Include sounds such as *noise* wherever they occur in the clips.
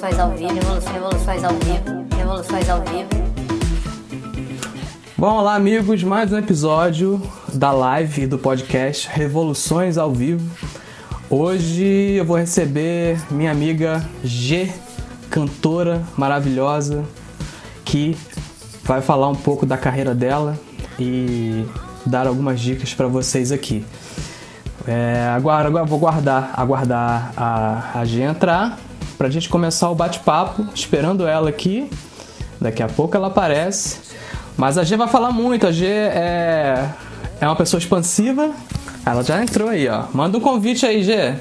Revoluções ao vivo, revoluções ao vivo, revoluções ao vivo. Bom, olá amigos, mais um episódio da live do podcast Revoluções ao Vivo. Hoje eu vou receber minha amiga G, cantora maravilhosa, que vai falar um pouco da carreira dela e dar algumas dicas para vocês aqui. É, agora, agora vou guardar, aguardar a, a G entrar para a gente começar o bate-papo, esperando ela aqui. Daqui a pouco ela aparece. Mas a G vai falar muito, a G é, é uma pessoa expansiva. Ela já entrou aí, ó. Manda um convite aí, G.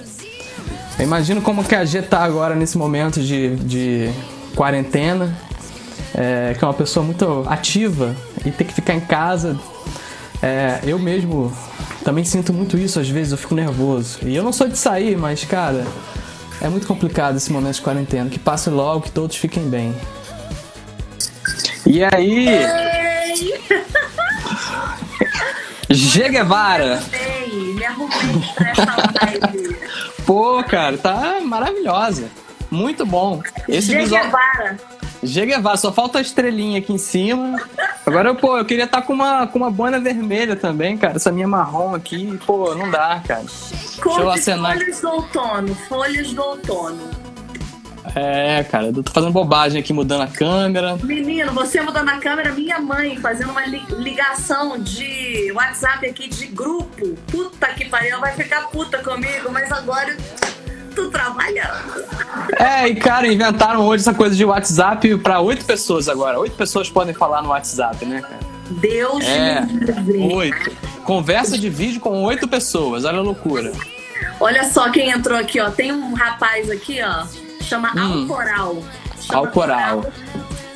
Eu imagino como que a G tá agora nesse momento de, de quarentena. É, que é uma pessoa muito ativa e tem que ficar em casa. É, eu mesmo também sinto muito isso, às vezes eu fico nervoso. E eu não sou de sair, mas, cara, é muito complicado esse momento de quarentena. Que passe logo, que todos fiquem bem. E aí? Ei! G Guevara! Me arrumei pra essa live. Pô, cara, tá maravilhosa. Muito bom. Esse visual. Guevara. Guevara, só falta a estrelinha aqui em cima. Agora, pô, eu queria estar com uma, com uma boina vermelha também, cara. Essa minha marrom aqui, pô, não dá, cara. Cor eu de acenar. folhas do outono, folhas do outono. É, cara, eu tô fazendo bobagem aqui, mudando a câmera. Menino, você mudando a câmera, minha mãe fazendo uma li- ligação de WhatsApp aqui de grupo. Puta que pariu, ela vai ficar puta comigo, mas agora eu tô trabalhando. É, e cara, inventaram hoje essa coisa de WhatsApp pra oito pessoas agora. Oito pessoas podem falar no WhatsApp, né, cara? Deus É, me. Oito. Conversa de vídeo com oito pessoas, olha a loucura. Olha só quem entrou aqui, ó. Tem um rapaz aqui, ó. Chama Hum. Alcoral. Chama Alcoral.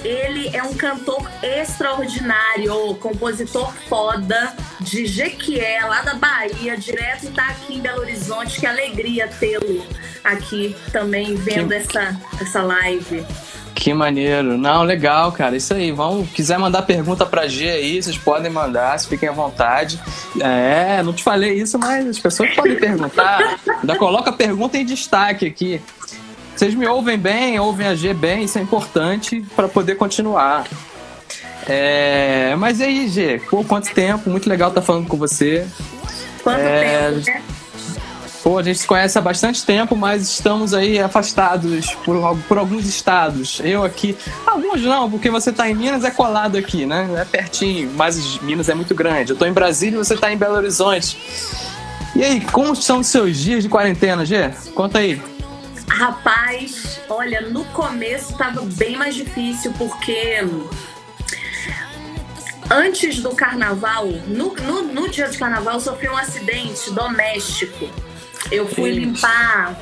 Ele é um cantor extraordinário, compositor foda de Jequié, lá da Bahia, direto tá aqui em Belo Horizonte. Que alegria tê-lo aqui também vendo Que- essa, essa live. Que maneiro. Não, legal, cara. Isso aí. Vão, quiser mandar pergunta pra G aí, vocês podem mandar, se fiquem à vontade. É, não te falei isso, mas as pessoas podem perguntar. *laughs* Ainda coloca a pergunta em destaque aqui. Vocês me ouvem bem, ouvem a G bem, isso é importante para poder continuar. É, mas e aí, G? Pô, quanto tempo? Muito legal estar falando com você. Quanto É, tempo, né? Pô, a gente se conhece há bastante tempo, mas estamos aí afastados por, por alguns estados. Eu aqui. Alguns não, porque você tá em Minas, é colado aqui, né? É pertinho, mas Minas é muito grande. Eu tô em Brasília e você tá em Belo Horizonte. E aí, como são os seus dias de quarentena, Gê? Conta aí. Rapaz, olha, no começo tava bem mais difícil porque antes do carnaval, no, no, no dia de carnaval, eu sofri um acidente doméstico. Eu fui Ixi. limpar.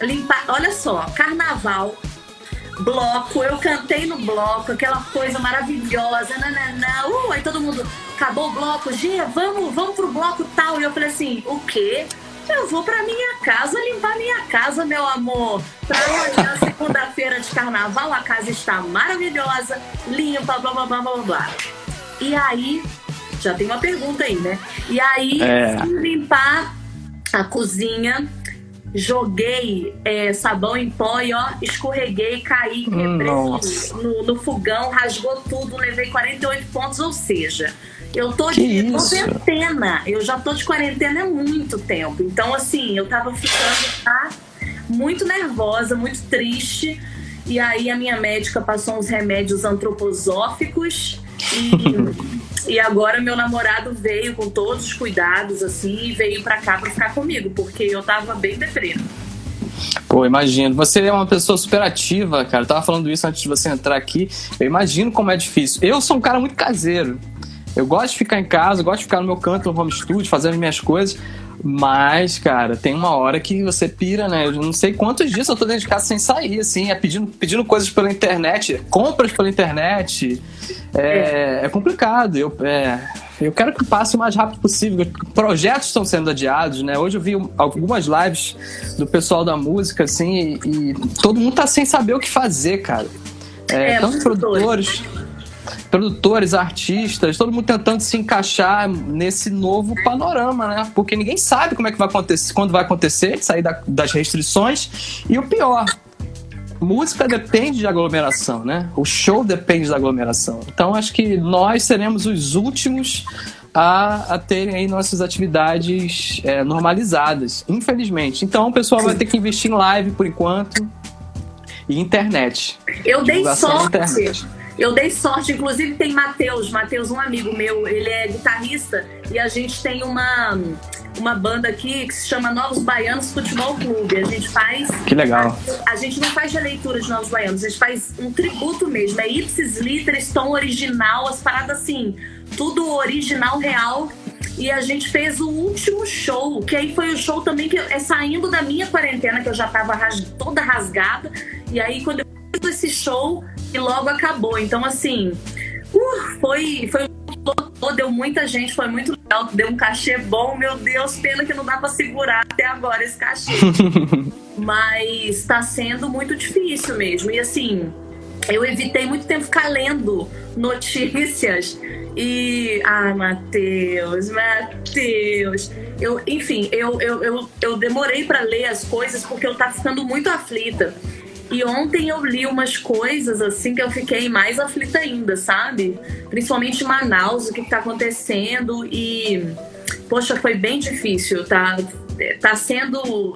Limpar. Olha só, carnaval, bloco, eu cantei no bloco, aquela coisa maravilhosa, nananã, uh, aí todo mundo acabou o bloco, Gê, vamos, vamos pro bloco tal. E eu falei assim, o quê? Eu vou pra minha casa limpar minha casa, meu amor. Pra amanhã, segunda-feira de carnaval, a casa está maravilhosa, limpa, blá blá blá blá blá. E aí, já tem uma pergunta aí, né? E aí, É. fui limpar a cozinha, joguei é, sabão em pó e ó, escorreguei, caí, Nossa. no, no fogão, rasgou tudo, levei 48 pontos, ou seja, eu tô Que de isso? quarentena. Eu já tô de quarentena há muito tempo. Então, assim, eu tava ficando tá, muito nervosa, muito triste. E aí a minha médica passou uns remédios antroposóficos e, *laughs* e agora meu namorado veio com todos os cuidados, assim, e veio pra cá pra ficar comigo, porque eu tava bem deprê. Pô, imagino. Você é uma pessoa super ativa, cara. Eu tava falando isso antes de você entrar aqui. Eu imagino como é difícil. Eu sou um cara muito caseiro. Eu gosto de ficar em casa, gosto de ficar no meu canto, no home studio, fazendo as minhas coisas. Mas, cara, tem uma hora que você pira, né? Eu não sei quantos dias eu tô dentro de casa sem sair, assim, é pedindo, pedindo coisas pela internet, compras pela internet. É, é complicado. Eu, é, eu quero que passe o mais rápido possível. Projetos estão sendo adiados, né? Hoje eu vi algumas lives do pessoal da música, assim, e, e todo mundo tá sem saber o que fazer, cara. É, É, tanto muito produtores, produtores, artistas, todo mundo tentando se encaixar nesse novo panorama, né? Porque ninguém sabe como é que vai acontecer, quando vai acontecer, sair da- das restrições. E o pior, música depende de aglomeração, né? O show depende da aglomeração. Então acho que nós seremos os últimos a, a terem aí nossas atividades é, normalizadas, infelizmente. Então o pessoal vai ter que investir em live por enquanto e internet. Eu dei sorte. Eu dei sorte, inclusive tem Matheus, Matheus, um amigo meu, ele é guitarrista e a gente tem uma uma banda aqui que se chama Novos Baianos Futebol Clube. A gente faz. Que legal. A, a gente não faz releitura de Novos Baianos, a gente faz um tributo mesmo. É ipsis literis, tom original, as paradas assim, tudo original, real. E a gente fez o último show, que aí foi o show também que é saindo da minha quarentena, que eu já tava ras toda rasgada. E aí, quando eu esse show, e logo acabou. Então, assim, uh, foi, foi deu muita gente, foi muito legal, deu um cachê bom, meu Deus, pena que não dá para segurar até agora esse cachê. *laughs* Mas está sendo muito difícil mesmo. E assim, eu evitei muito tempo ficar lendo notícias e. Ah, Matheus, Matheus. Eu, enfim, eu, eu, eu, eu demorei para ler as coisas porque eu tava ficando muito aflita. E ontem eu li umas coisas assim que eu fiquei mais aflita ainda, sabe? Principalmente Manaus, o que, está acontecendo e poxa, foi bem difícil, tá? Tá sendo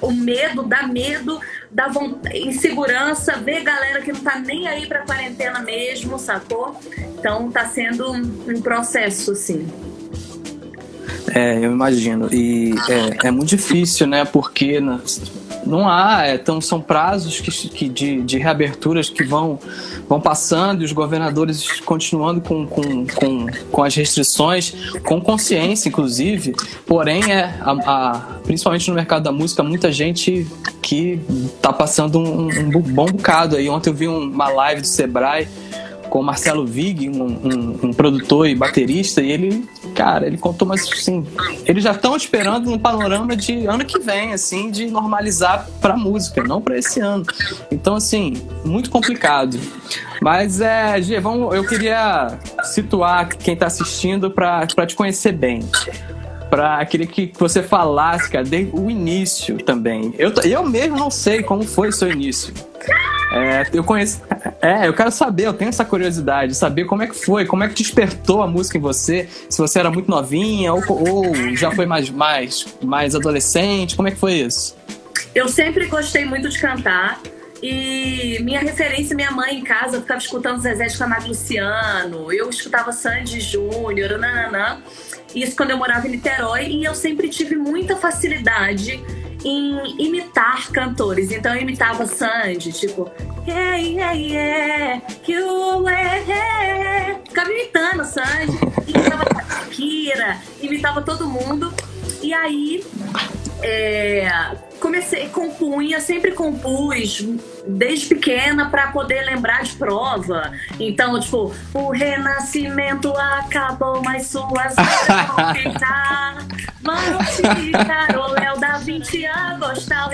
o medo, dá medo, dá insegurança, ver galera que não tá nem aí pra quarentena mesmo, sacou? Então tá sendo um processo, assim. É, eu imagino. E é, é muito difícil, né? Porque não há, então são prazos que, que de, de, reaberturas que vão, vão passando e os governadores continuando com, com, com, com as restrições, com consciência, inclusive. Porém, é a, a, principalmente no mercado da música, muita gente que está passando um, um, bom bocado aí. Ontem eu vi uma live do Sebrae com o Marcelo Vig, um, um, um, produtor e baterista, e ele, cara, ele contou, mas assim, eles já estão esperando um panorama de ano que vem, assim, de normalizar pra música, não para esse ano. Então, assim, muito complicado. Mas, é, Gê, vamos, eu queria situar quem tá assistindo para te conhecer bem pra. Queria que você falasse, cara, desde o início também. Eu, eu mesmo não sei como foi o seu início. É, eu conheço. É, eu quero saber, eu tenho essa curiosidade, saber como é que foi, como é que despertou a música em você, se você era muito novinha ou, ou já foi mais, mais, mais adolescente, como é que foi isso? Eu sempre gostei muito de cantar. E minha referência, minha mãe em casa, eu ficava escutando Zezé de Camargo Luciano, eu escutava Sandy Júnior, nananã. Isso quando eu morava em Niterói, e eu sempre tive muita facilidade em imitar cantores. Então eu imitava Sandy, tipo, yeah, yeah, yeah, you, yeah. Ficava imitando Sandy, imitava Shakira, imitava todo mundo. E aí é, comecei, compunha, sempre compus desde pequena para poder lembrar de prova. Então, tipo, o renascimento acabou, mas suas *laughs* vão ficar. Mano, Léo da 20 a gostar.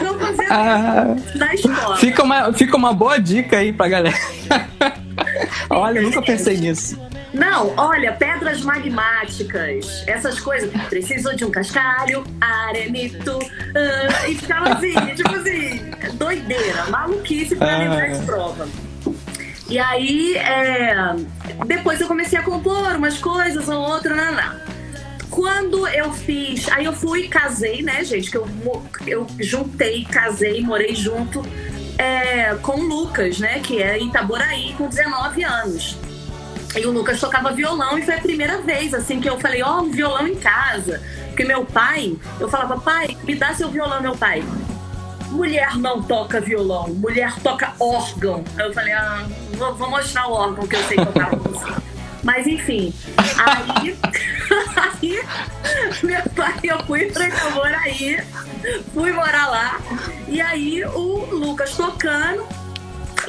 Eu fazer ah, na escola. Fica uma, fica uma boa dica aí pra galera. *laughs* Olha, nunca pensei nisso. Não, olha, pedras magmáticas, essas coisas. Precisou de um cascalho, arenito, uh, e ficava assim, *laughs* tipo assim, doideira, maluquice pra lembrar de prova. E aí, é, depois eu comecei a compor umas coisas ou outra, não, não. Quando eu fiz, aí eu fui, casei, né, gente, que eu, eu juntei, casei, morei junto é, com o Lucas, né, que é em Itaboraí, com 19 anos. E o Lucas tocava violão e foi a primeira vez, assim, que eu falei, ó, oh, um violão em casa. Porque meu pai, eu falava, pai, me dá seu violão, meu pai. Mulher não toca violão, mulher toca órgão. Eu falei, ah, vou, vou mostrar o órgão que eu sei tocar. Mas enfim, aí, *laughs* aí meu pai, eu fui pra aí, fui morar lá. E aí o Lucas tocando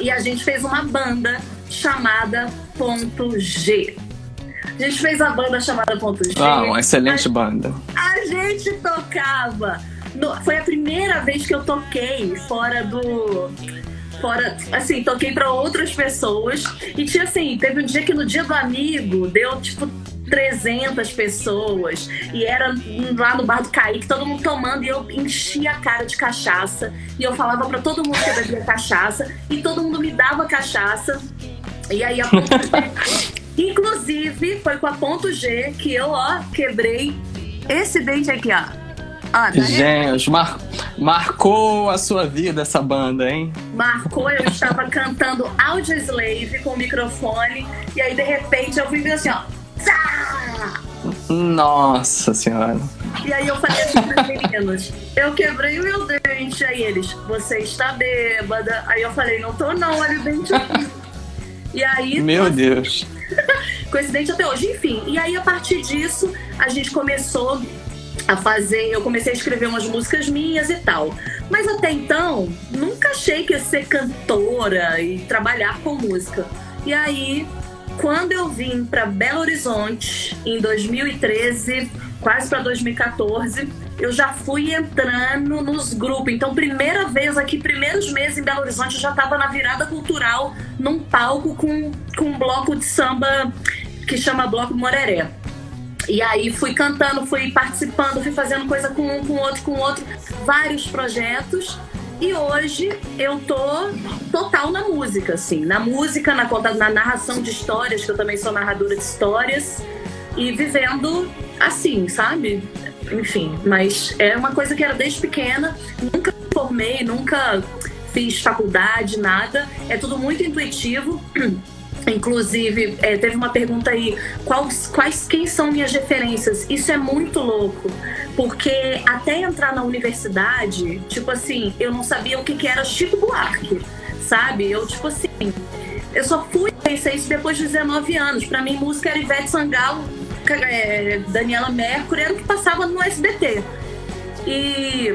e a gente fez uma banda chamada Ponto G. A gente fez a banda chamada Ponto G. Ah, uma excelente a, banda. A gente tocava. No, foi a primeira vez que eu toquei fora do. Fora, assim, toquei para outras pessoas. E tinha assim, teve um dia que no dia do amigo deu tipo 300 pessoas. E era lá no bar do Kaique, todo mundo tomando. E eu enchia a cara de cachaça. E eu falava para todo mundo que eu bebia cachaça. E todo mundo me dava cachaça. E aí a ponto G, *laughs* inclusive, foi com a ponto G que eu, ó, quebrei esse dente aqui, ó. ó tá Gente, mar marcou a sua vida essa banda, hein? Marcou, eu estava cantando Audio Slave com o microfone. E aí, de repente, eu vi assim, ó. Nossa senhora. E aí eu falei assim pros meninos, eu quebrei o meu dente. Aí eles, você está bêbada. Aí eu falei, não tô não, olha o dente aqui. E aí. Meu Deus. *laughs* Coincidente até hoje. Enfim, e aí a partir disso, a gente começou a fazer. Eu comecei a escrever umas músicas minhas e tal. Mas até então, nunca achei que ia ser cantora e trabalhar com música. E aí, quando eu vim para Belo Horizonte em 2013, quase para 2014, eu já fui entrando nos grupos. Então, primeira vez aqui, primeiros meses em Belo Horizonte, eu já estava na virada cultural, num palco com, com um bloco de samba que chama Bloco Moreré. E aí fui cantando, fui participando, fui fazendo coisa com um, com outro, com outro, vários projetos. E hoje eu tô total na música, assim. Na música, na, na narração de histórias, que eu também sou narradora de histórias. E vivendo assim, sabe? enfim, mas é uma coisa que era desde pequena, nunca me formei, nunca fiz faculdade, nada, é tudo muito intuitivo. *clears throat* Inclusive, é, teve uma pergunta aí: quais, quais, quem são minhas referências? Isso é muito louco, porque até entrar na universidade, tipo assim, eu não sabia o que, que era Chico Buarque, sabe? Eu, tipo assim, eu só fui conhecer isso depois de 19 anos. Para mim, música era Ivete Sangalo, é, Daniela Mercury era o que passava no SBT. E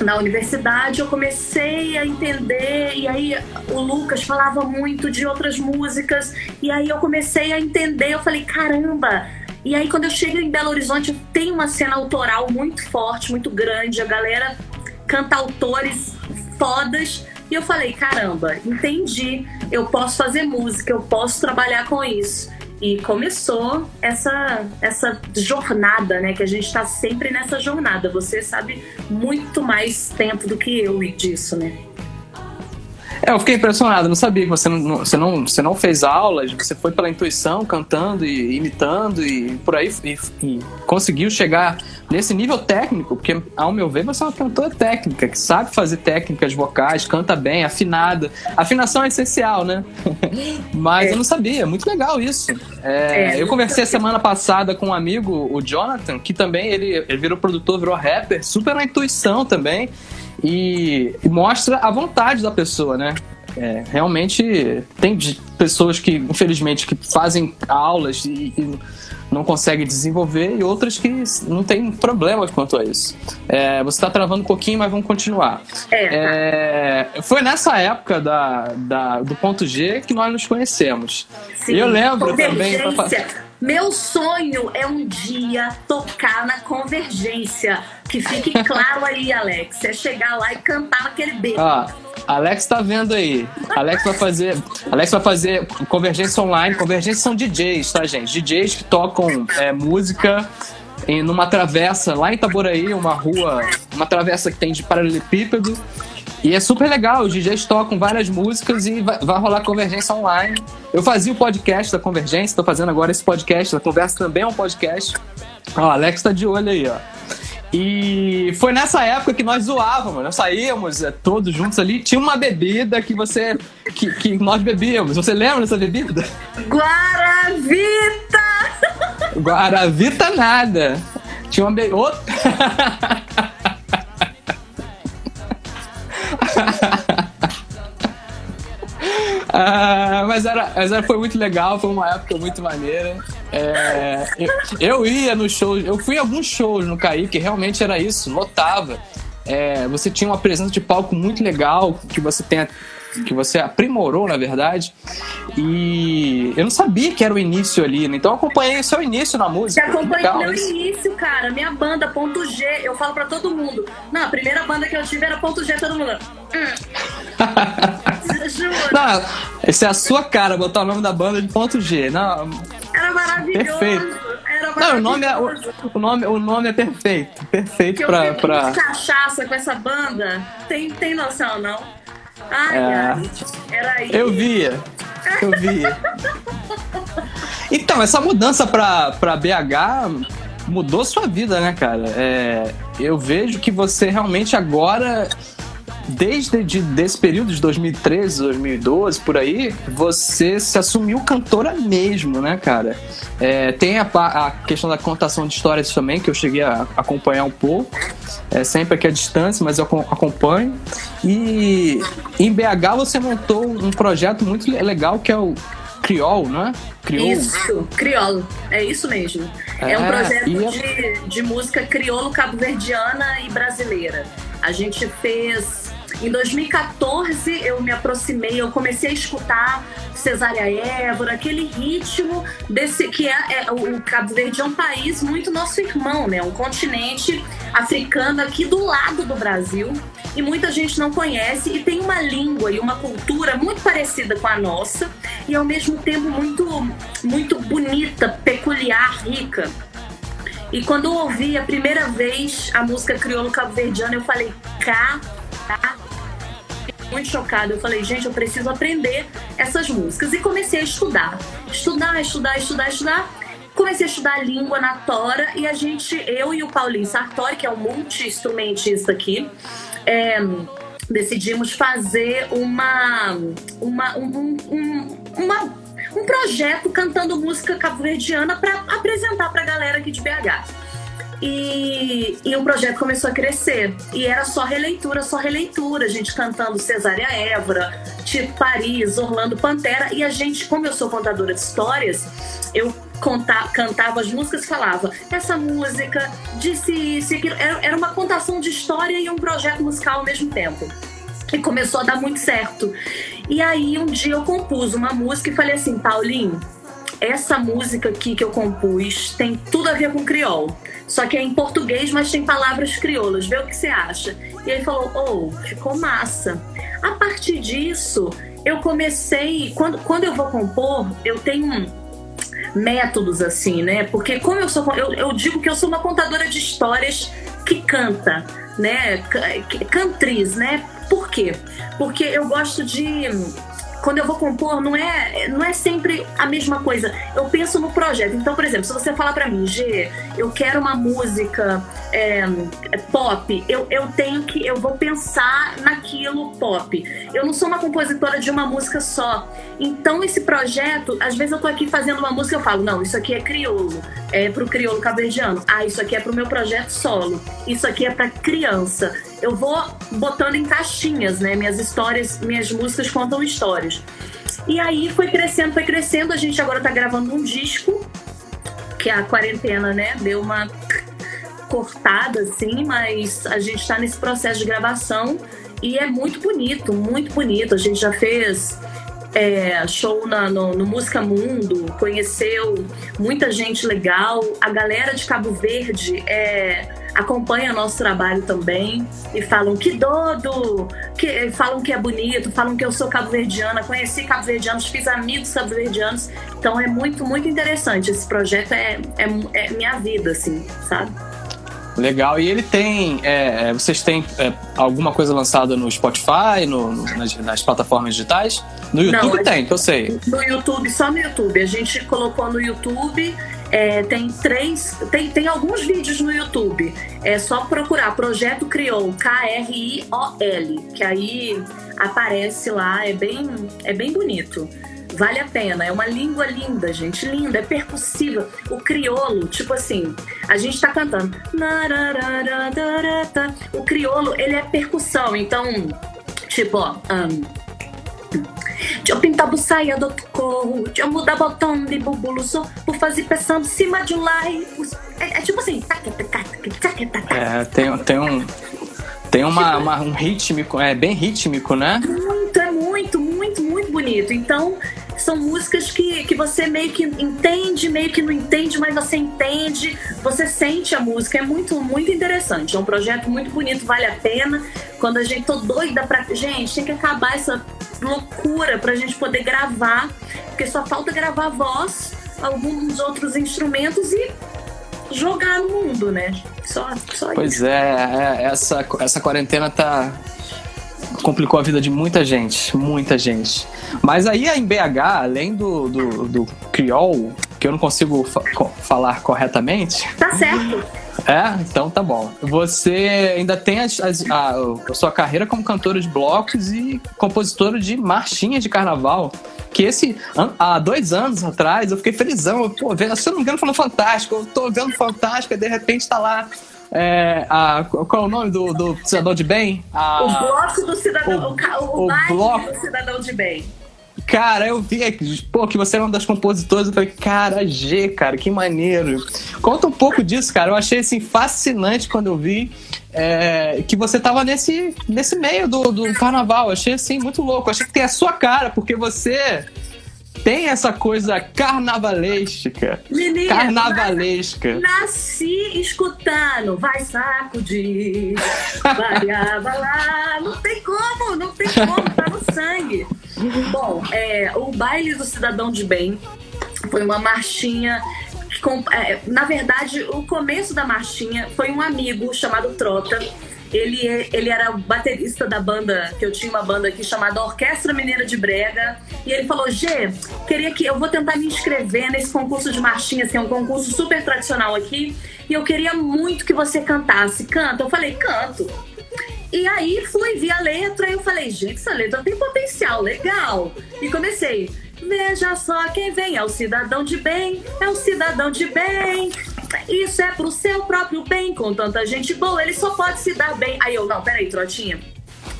na universidade eu comecei a entender e aí o Lucas falava muito de outras músicas e aí eu comecei a entender, eu falei, caramba, e aí quando eu chego em Belo Horizonte tem uma cena autoral muito forte, muito grande, a galera canta autores fodas e eu falei, caramba, entendi, eu posso fazer música, eu posso trabalhar com isso. E começou essa, essa jornada, né? Que a gente está sempre nessa jornada. Você sabe muito mais tempo do que eu disso, né? É, eu fiquei impressionado, não sabia que você não, você não, você não fez aulas, você foi pela intuição, cantando e imitando e por aí e, e conseguiu chegar nesse nível técnico, porque ao meu ver você é uma cantora técnica, que sabe fazer técnicas vocais, canta bem, afinada. Afinação é essencial, né? *laughs* Mas é. eu não sabia, muito legal isso. É, é, eu conversei a semana passada com um amigo, o Jonathan, que também ele, ele virou produtor, virou rapper, super na intuição também e, mostra a vontade da pessoa, né? É, realmente tem pessoas que, infelizmente, que fazem aulas e, e, não conseguem desenvolver e outras que não tem problema quanto a isso. É, você está travando um pouquinho, mas vamos continuar. É. é. foi nessa época da, da, do ponto G que nós nos conhecemos. Sim, eu lembro também. Meu sonho é um dia tocar na convergência. Que fique claro aí, Alex. É chegar lá e cantar naquele beco. Ah, Alex tá vendo aí. Alex vai fazer. Alex vai fazer convergência online. Convergência são DJs, tá, gente? DJs que tocam é, música em numa travessa lá em Itaboraí, uma rua, uma travessa que tem de paralelepípedo. E é super legal, os DJs tocam várias músicas e vai, vai rolar convergência online. Eu fazia o podcast da convergência, tô fazendo agora esse podcast, a conversa também é um podcast. Ó, o Alex tá de olho aí, ó. E foi nessa época que nós zoávamos, nós saíamos é, todos juntos ali. Tinha uma bebida que você. que, que nós bebíamos. Você lembra dessa bebida? Guaravita! Guaravita nada. Tinha uma bebida. *laughs* *laughs* ah, mas, era, mas era, foi muito legal, foi uma época muito maneira. É, eu, eu, ia nos shows, eu fui em alguns shows no Caí, que realmente era isso, lotava. É, você tinha uma presença de palco muito legal, que você tem que você aprimorou, na verdade. E eu não sabia que era o início ali, né? Então eu acompanhei o seu início na música. Você acompanhei o meu início, cara. Minha banda, ponto G, eu falo pra todo mundo. Não, a primeira banda que eu tive era ponto G, todo mundo. Hum. *laughs* Não, essa é a sua cara, botar o nome da banda de ponto G. Não, era maravilhoso. Perfeito. Não, o nome é, o, o nome, o nome é perfeito. Perfeito Que eu pra. bebo pra... cachaça com essa banda. Tem, tem noção, não? Ai, É. ai. Era aí. Eu via. Eu via. *laughs* Então, essa mudança pra, pra BH mudou sua vida, né, cara? É, eu vejo que você realmente agora, desde de, desse período de 2013, 2012, por aí, você se assumiu cantora mesmo, né, cara? É, tem a, a questão da contação de histórias também, que eu cheguei a acompanhar um pouco. É sempre aqui à distância, mas eu acom- acompanho. E em BH você montou um projeto muito le- legal que é o Criol, não é? Criol. Isso, criolo. É isso mesmo. É, um É, projeto e é- de, de música crioulo cabo-verdiana e brasileira. A gente fez. Em 2014 eu me aproximei, eu comecei a escutar Cesária Évora, aquele ritmo desse que é, é- o Cabo Verde é um país muito nosso irmão, né? Um continente africano aqui do lado do Brasil e muita gente não conhece e tem uma língua e uma cultura muito parecida com a nossa e ao mesmo tempo muito muito bonita, peculiar, rica. E quando eu ouvi a primeira vez a música crioulo cabo-verdiana, eu falei, cá, cá. Muito chocada. Eu falei, gente, eu preciso aprender essas músicas. E comecei a estudar. Estudar, estudar, estudar, estudar. Comecei a estudar língua na Tora e a gente, eu e o Paulinho Sartori, que é um multi-instrumentista aqui, é, decidimos fazer uma, uma, um, um, uma, um projeto cantando música cabo-verdiana para apresentar para a galera aqui de BH. E, e o projeto começou a crescer. E era só releitura, só releitura. A gente cantando Cesária Évora, Tito Paris, Orlando Pantera. E a gente, como eu sou contadora de histórias, eu conta, cantava as músicas e falava: essa música disse isso e aquilo. Era, era uma contação de história e um projeto musical ao mesmo tempo. E começou a dar muito certo. E aí um dia eu compus uma música e falei assim, Paulinho, essa música aqui que eu compus tem tudo a ver com crioulo. Só que é em português, mas tem palavras crioulas. Vê o que você acha. E ele falou: Oh, ficou massa. A partir disso, eu comecei. Quando, quando eu vou compor, eu tenho métodos assim, né? Porque como eu sou. Eu, eu digo que eu sou uma contadora de histórias que canta, né? Cantriz, né? Por quê? Porque eu gosto de quando eu vou compor, não é, não é sempre a mesma coisa. Eu penso no projeto. Então, por exemplo, se você falar pra mim, G, eu quero uma música é, pop, eu, eu tenho que, eu vou pensar naquilo pop. Eu não sou uma compositora de uma música só. Então, esse projeto, às vezes eu tô aqui fazendo uma música, eu falo, não, isso aqui é crioulo, é pro crioulo caverdiano. Ah, isso aqui é pro meu projeto solo. Isso aqui é pra criança. Eu vou botando em caixinhas, né? Minhas histórias, minhas músicas contam histórias. E aí foi crescendo, foi crescendo. A gente agora tá gravando um disco, que a quarentena, né, deu uma cortada, assim, mas a gente tá nesse processo de gravação e é muito bonito, muito bonito. A gente já fez é, show na- no, no Música Mundo, conheceu muita gente legal. A galera de Cabo Verde é, acompanha nosso trabalho também e falam que dodo, que, falam que é bonito, falam que eu sou cabo-verdiana, conheci cabo-verdianos, fiz amigos cabo-verdianos. Então é muito, muito interessante. Esse projeto é, é, é minha vida, assim, sabe? Legal. E ele tem. é, é, vocês têm é, alguma coisa lançada no Spotify, no, no- nas, nas plataformas digitais? No Não, YouTube a tem, que eu sei. No YouTube, só no YouTube. A gente colocou no YouTube. É, tem três. Tem, tem alguns vídeos no YouTube. É só procurar Projeto Criol, K-R-I-O-L. Que aí aparece lá. É bem, é bem bonito. Vale a pena. É uma língua linda, gente. Linda, é percussiva. O criolo, tipo assim, a gente tá cantando. O criolo, ele é percussão. Então, tipo, ó. Deixa eu pintar buçaia do outro corro. Deixa eu mudar botão de bubulo só por fazer pressão de cima de um lai. É, é tipo assim. É, tem, tem um. Tem uma, uma- um rítmico, é bem rítmico, né? Muito, é muito, muito, muito bonito. Então, são músicas que, que você meio que entende, meio que não entende, mas você entende, você sente a música. É muito, muito interessante. É um projeto muito bonito, vale a pena. Quando a gente tô doida pra. Gente, tem que acabar essa loucura pra gente poder gravar, porque só falta gravar voz, alguns outros instrumentos e jogar no mundo, né? Só, só Pois isso. é, é, essa, essa quarentena tá. Complicou a vida de muita gente, muita gente. Mas aí em BH, além do, do, do criol, que eu não consigo fa- falar corretamente, Tá certo. é, então tá bom. Você ainda tem as- as- a, a sua carreira como cantora de blocos e compositora de marchinhas de carnaval. Que esse, an- há dois anos atrás, eu fiquei felizão. Eu, Pô, vendo, se eu não me engano, no Fantástico. Eu tô vendo Fantástico e de repente tá lá. É, a, qual é o nome do, do cidadão de bem? A- O bloco do cidadão, o- o, o, o bloco- do cidadão de bem. Cara, eu vi que, pô, que você era uma das compositoras. Eu falei, cara, G, cara, que maneiro. Conta um pouco disso, cara. Eu achei assim fascinante quando eu vi é, que você tava nesse, nesse meio do, do carnaval. Eu achei assim muito louco. Eu achei que tem a sua cara, porque você tem essa coisa carnavalesca. Menina, Carnavalesca. Nasci escutando, vai sacudir, vai abalar. Não tem como, não tem como, tá no sangue. Bom, é, o baile do cidadão de bem foi uma marchinha. é, na verdade, o começo da marchinha foi um amigo chamado Trota. Ele, é- ele era o baterista da banda, que eu tinha uma banda aqui chamada Orquestra Mineira de Brega. E ele falou: Gê, queria que eu vou tentar me inscrever nesse concurso de marchinhas, que é um concurso super tradicional aqui. E eu queria muito que você cantasse. Canta? Eu falei: canto. E aí fui, vi a letra e eu falei, gente, essa letra tem potencial, legal. E comecei. Veja só quem vem, é o cidadão de bem, é o cidadão de bem. Isso é pro seu próprio bem, com tanta gente boa, ele só pode se dar bem. Aí eu, não, peraí, Trotinha.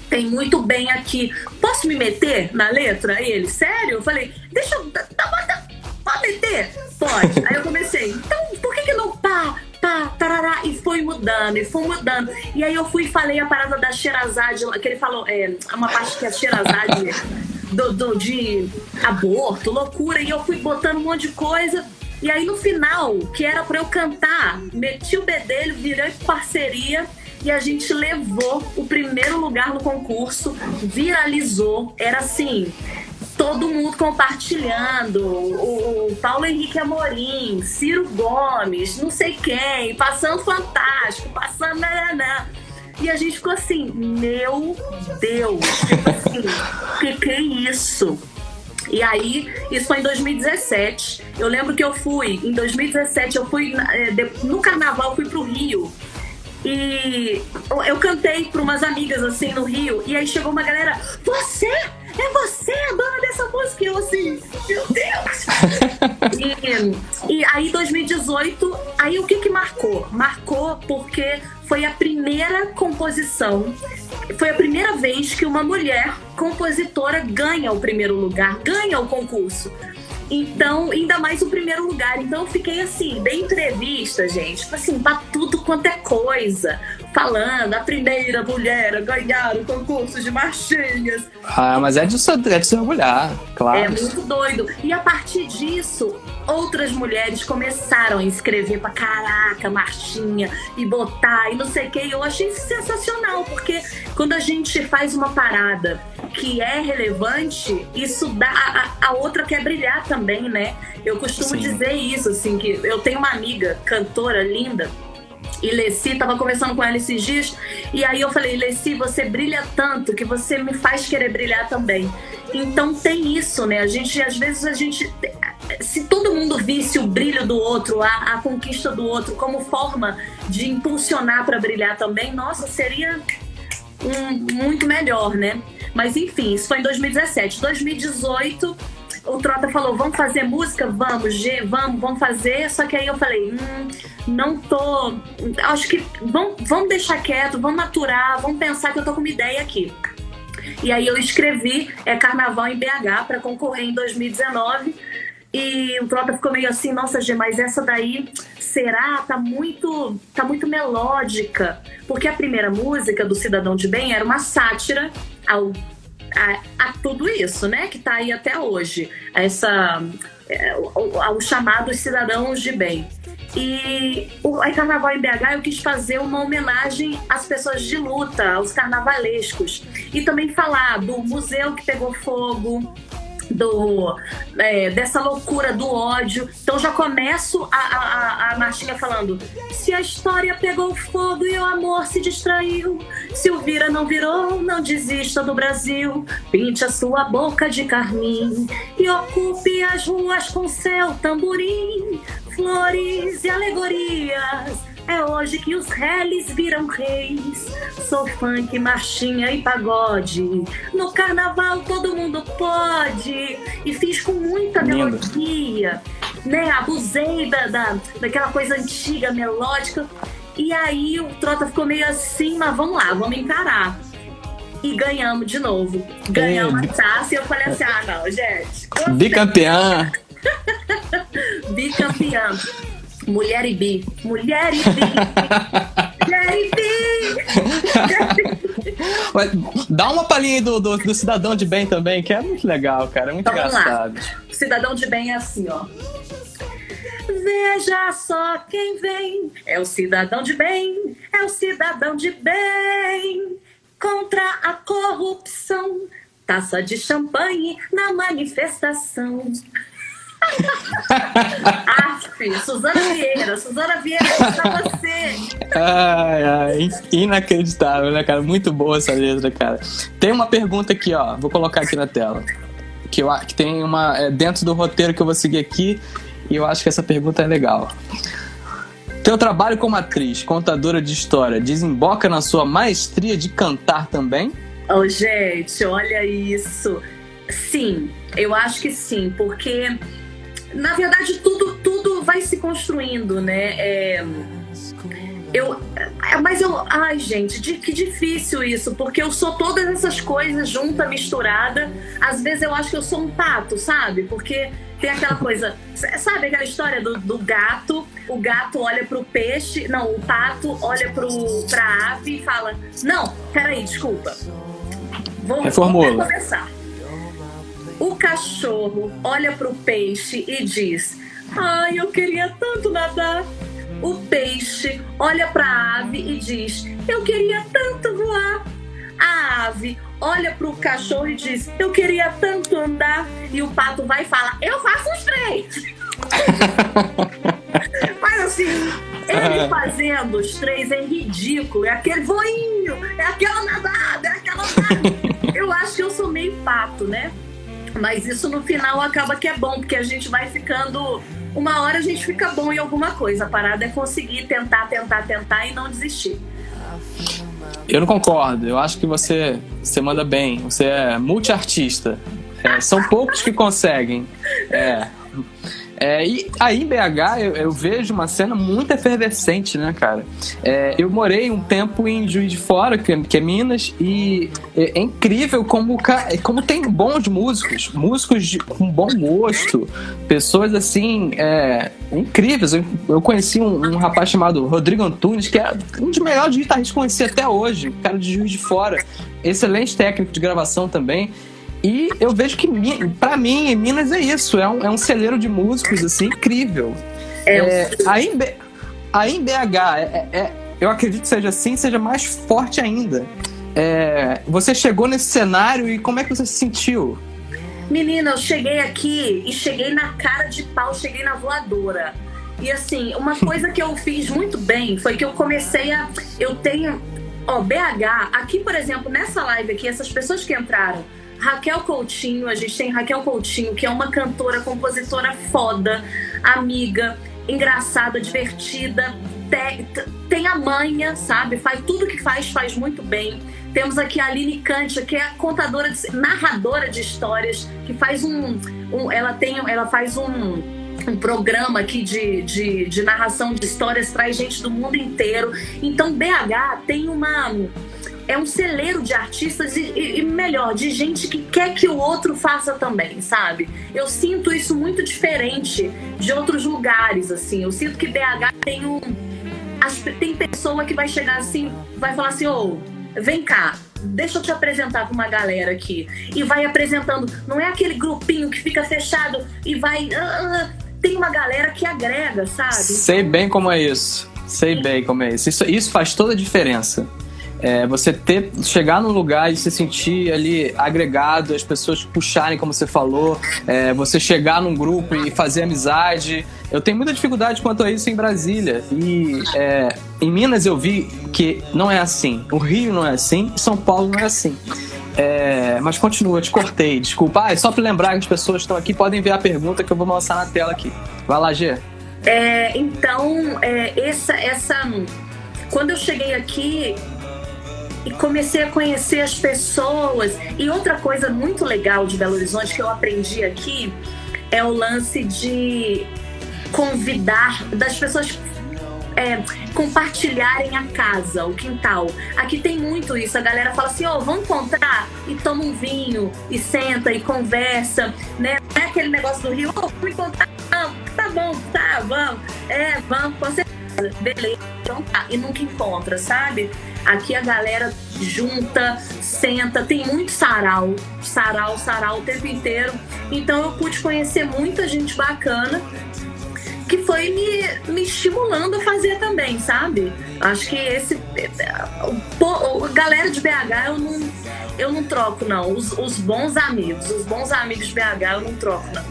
Tem muito bem aqui. Posso me meter na letra? Aí ele, sério? Eu falei, deixa eu. Tá, tá, pode meter? Pode. Aí eu comecei, então por que, que não pá, pá, tarará? E foi mudando, e foi mudando. E aí eu fui e falei a parada da Xerazade, que ele falou, é uma parte que é Xerazade do, do, de aborto, loucura. E eu fui botando um monte de coisa. E aí no final, que era pra eu cantar, meti o bedelho, virei parceria. E a gente levou o primeiro lugar no concurso, viralizou. Era assim, todo mundo compartilhando. O, o Paulo Henrique Amorim, Ciro Gomes, não sei quem, passando fantástico, passando. Nananã. E a gente ficou assim, meu Deus, tipo assim, que que é isso? E aí, isso foi em 2017. Eu lembro que eu fui, em 2017, eu fui eh, no carnaval, fui pro Rio. E eu- eu cantei para umas amigas assim no Rio. E aí chegou uma galera: Você? É você a dona dessa música? E eu assim, meu Deus! *laughs* e, e aí 2018, aí o que que marcou? Marcou porque foi a primeira composição, foi a primeira vez que uma mulher compositora ganha o primeiro lugar, ganha o concurso. Então, ainda mais o primeiro lugar. Então, eu fiquei assim, dei entrevista, gente, tipo assim, pra tudo quanto é coisa. Falando, a primeira mulher a ganhar o concurso de marchinhas. Ah, mas é de, se- é de se orgulhar, claro. É muito doido. E a partir disso, outras mulheres começaram a escrever pra caraca, marchinha, e botar, e não sei o que. Eu achei sensacional, porque quando a gente faz uma parada que é relevante, isso dá. A, a outra quer brilhar também, né? Eu costumo Sim. dizer isso, assim, que eu tenho uma amiga, cantora linda, e Leci, tava conversando com ela esses dias, e aí eu falei, Leci, você brilha tanto que você me faz querer brilhar também. Então tem isso, né? A gente, às vezes, a gente. Se todo mundo visse o brilho do outro, a, a conquista do outro, como forma de impulsionar para brilhar também, nossa, seria um- muito melhor, né? Mas enfim, isso foi em 2017. 2018, o Trota falou: vamos fazer música? Vamos, G, vamos, vamos fazer. Só que aí eu falei: hum, não tô. Acho que vamos, vamos deixar quieto, vamos maturar, vamos pensar que eu tô com uma ideia aqui. E aí eu escrevi é, Carnaval em BH para concorrer em 2019. E o Trota ficou meio assim, nossa, G, mas essa daí, será? Tá muito, tá muito melódica. Porque a primeira música do Cidadão de Bem era uma sátira ao, a, a tudo isso, né? Que tá aí até hoje. Essa, é, ao, ao chamado Cidadãos de Bem. E o Carnaval em BH eu quis fazer uma homenagem às pessoas de luta, aos carnavalescos. E também falar do museu que pegou fogo, do é, dessa loucura do ódio. Então já começo a, a, a Martinha falando: se a história pegou fogo e o amor se distraiu, se o vira não virou, não desista do Brasil. Pinte a sua boca de carmim e ocupe as ruas com seu tamborim, flores e alegorias é hoje que os reles viram reis. Sou funk, marchinha e pagode. No carnaval todo mundo pode. E fiz com muita Lindo. melodia. Né? Abusei da, da, daquela coisa antiga, melódica. E aí o Trota ficou meio assim, mas vamos lá, vamos encarar. E ganhamos de novo. Ganhamos Ei, a taça e eu falei assim: ah, não, gente. Bicampeã. *laughs* Bicampeã. Mulher e bi. Mulher e bi. Mulher e bi. Mas Dá uma palhinha aí do, do, do Cidadão de Bem também, que é muito legal, cara. É muito Então, engraçado. Cidadão de bem é assim, ó. Veja só quem vem, é o cidadão de bem, é o cidadão de bem. Contra a corrupção, taça de champanhe na manifestação. Aff, Suzana Vieira, Suzana Vieira, é pra você. Ai, ai, in- inacreditável, né, cara? Muito boa essa letra, cara. Tem uma pergunta aqui, ó. Vou colocar aqui na tela. Que, eu, que tem uma. É dentro do roteiro que eu vou seguir aqui. E eu acho que essa pergunta é legal. Teu trabalho como atriz, contadora de história, desemboca na sua maestria de cantar também? Oh, gente, olha isso. Sim, eu acho que sim, porque na verdade tudo, tudo vai se construindo, né? É, eu, é, mas eu, ai gente, de- que difícil isso, porque eu sou todas essas coisas junta, misturada. Às vezes eu acho que eu sou um pato, sabe? Porque tem aquela coisa, sabe aquela história do, do gato? O gato olha pro peixe, não, o pato olha pro, pra ave e fala: Não, peraí, desculpa. Vou, Reformula. vou começar. O cachorro olha pro peixe e diz: Ai, eu queria tanto nadar. O peixe olha pra ave e diz: Eu queria tanto voar. A ave olha pro cachorro e diz: Eu queria tanto andar. E o pato vai e fala: Eu faço os três. *laughs* Mas assim, ele fazendo os três é ridículo. É aquele voinho, é aquela nadada, é aquela nadada. *laughs* Eu acho que eu sou meio pato, né? Mas isso no final acaba que é bom, porque a gente vai ficando. Uma hora a gente fica bom em alguma coisa. A parada é conseguir tentar, tentar, tentar e não desistir. Eu não concordo. Eu acho que você, você manda bem. Você é multiartista. É, são poucos que conseguem. É. É, e aí em BH eu, eu vejo uma cena muito efervescente, né, cara? É, eu morei um tempo em Juiz de Fora, que, é- que é Minas, e é, é incrível como, como tem bons músicos, músicos de- com bom gosto, pessoas assim, é, incríveis. Eu, eu conheci um, um rapaz chamado Rodrigo Antunes, que é um dos melhores guitarristas que conheci até hoje, cara de Juiz de Fora, excelente técnico de gravação também. E eu vejo que, pra mim, em Minas é isso. É um, é um celeiro de músicos, assim, incrível. É, É, aí, em B- aí em BH, é- é- é- eu acredito que seja assim, seja mais forte ainda. É, você chegou nesse cenário e como é que você se sentiu? Menina, eu cheguei aqui e cheguei na cara de pau, cheguei na voadora. E assim, uma *laughs* coisa que eu fiz muito bem foi que eu comecei a. Eu tenho. Ó, BH, aqui, por exemplo, nessa live aqui, essas pessoas que entraram, Raquel Coutinho, a gente tem Raquel Coutinho, que é uma cantora, compositora foda, amiga, engraçada, divertida, te- t- tem a manha, sabe? Faz tudo que faz, faz muito bem. Temos aqui a Aline Kantia, que é contadora, de, narradora de histórias, que faz um, um- ela tem, ela faz um, um programa aqui de, de, de narração de histórias, traz gente do mundo inteiro. Então BH tem uma é um celeiro de artistas e, e- melhor, de gente que quer que o outro faça também, sabe? Eu sinto isso muito diferente de outros lugares, assim. Eu sinto que BH tem um. tem pessoa que vai chegar assim, vai falar assim, ô, vem cá. Deixa eu te apresentar pra uma galera aqui. E vai apresentando. Não é aquele grupinho que fica fechado e vai. ah, ah. tem uma galera que agrega, sabe? Sei bem como é isso. Sei bem como é isso. Isso, isso faz toda a diferença. É, você ter, chegar num lugar e se sentir ali agregado, as pessoas puxarem, como você falou, é, você chegar num grupo e fazer amizade. Eu tenho muita dificuldade quanto a isso em Brasília. E é, em Minas eu vi que não é assim. O Rio não é assim, São Paulo não é assim. É, mas continua, te cortei, desculpa. Ah, é só para lembrar que as pessoas estão aqui podem ver a pergunta que eu vou lançar na tela aqui. Vai lá, Gê. É, então, é, essa, essa. Quando eu cheguei aqui e comecei a conhecer as pessoas. E outra coisa muito legal de Belo Horizonte que eu aprendi aqui é o lance de convidar, das pessoas é, compartilharem a casa, o quintal. Aqui tem muito isso. A galera fala assim: ó, oh, vamos encontrar e toma um vinho e senta e conversa, né? É aquele negócio do Rio, oh, vamos encontrar. Tá bom, tá, vamos. É, vamos, com certeza. Beleza, então tá. E nunca encontra, sabe? Aqui a galera junta, senta, tem muito sarau, sarau, sarau o tempo inteiro. Então eu pude conhecer muita gente bacana que foi me, me estimulando a fazer também, sabe? Acho que esse. O, galera de BH eu não, eu não troco, não. Os, os bons amigos, os bons amigos de BH eu não troco, não.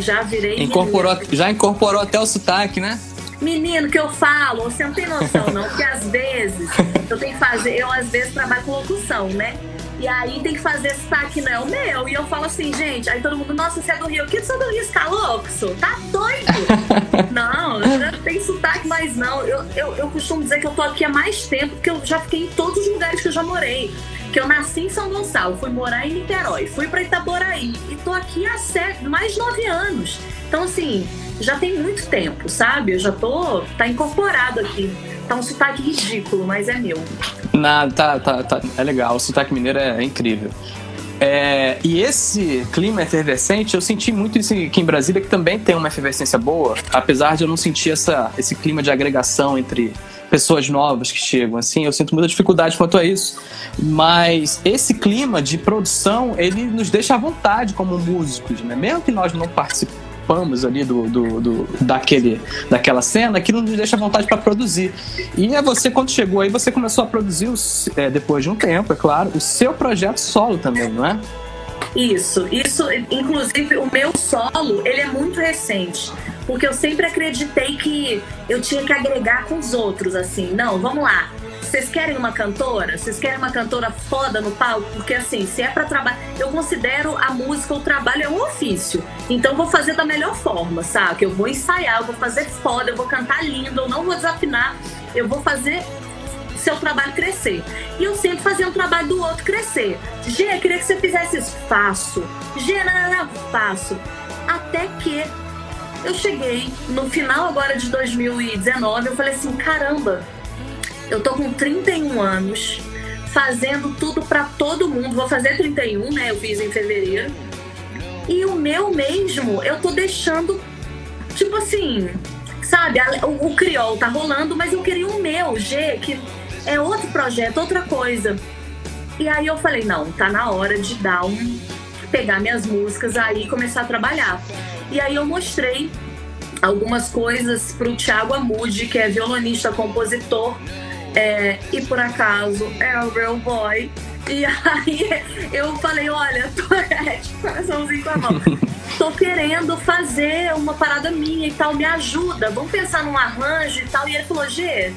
Já virei. Incorporou, já incorporou até o sotaque, né? Menino, que eu falo, você não tem noção, não, porque às vezes eu tenho que fazer, eu às vezes trabalho com locução, né? E aí tem que fazer sotaque, não é o meu. E eu falo assim, gente, aí todo mundo, nossa, você é do Rio. Que você é do Rio, você tá louco? Tá doido? *laughs* não, não tem sotaque mais não. Eu, eu, eu costumo dizer que eu tô aqui há mais tempo, porque eu já fiquei em todos os lugares que eu já morei. Que eu nasci em São Gonçalo, fui morar em Niterói, fui para Itaboraí e tô aqui há sete, mais nove anos. Então, assim, já tem muito tempo, sabe? Eu já tô. tá incorporado aqui. Tá um sotaque ridículo, mas é meu. Nada, tá, tá, tá, é legal. O sotaque mineiro é, é incrível. É, e esse clima efervescente, eu senti muito isso aqui em Brasília, que também tem uma efervescência boa, apesar de eu não sentir essa, esse clima de agregação entre pessoas novas que chegam, assim, eu sinto muita dificuldade quanto a isso. Mas esse clima de produção, ele nos deixa à vontade como músicos, né? Mesmo que nós não participemos participamos ali do, do, do, daquele, daquela cena que nos deixa vontade para produzir. E é você, quando chegou aí, você começou a produzir, é, depois de um tempo, é claro, o seu projeto solo também, não é? Isso, isso, inclusive o meu solo, ele é muito recente, porque eu sempre acreditei que eu tinha que agregar com os outros, assim, não, vamos lá, vocês querem uma cantora? Vocês querem uma cantora foda no palco? Porque assim, se é para trabalhar, eu considero a música, o trabalho é um ofício. Então vou fazer da melhor forma, sabe? Eu vou ensaiar, eu vou fazer foda, eu vou cantar lindo, eu não vou desafinar, eu vou fazer seu trabalho crescer. E eu sempre fazia um trabalho do outro crescer. Gê, queria que você fizesse isso. Faço. Gê, não, não, não, faço. Até que eu cheguei no final agora de 2019, eu falei assim, caramba, eu tô com 31 anos, fazendo tudo para todo mundo. Vou fazer 31, né? Eu fiz em fevereiro. E o meu mesmo, eu tô deixando, tipo assim, sabe? O, o Criol tá rolando, mas eu queria o meu, G, que é outro projeto, outra coisa. E aí eu falei, não, tá na hora de dar um. pegar minhas músicas aí e começar a trabalhar. E aí eu mostrei algumas coisas pro Thiago Amude, que é violonista, compositor é, e por acaso é o Real Boy. E aí *laughs* eu falei, olha, tô *laughs* é, tipo, coraçãozinho com a mão. *laughs* tô querendo fazer uma parada minha e tal, me ajuda. Vamos pensar num arranjo e tal. E ele falou, Gê,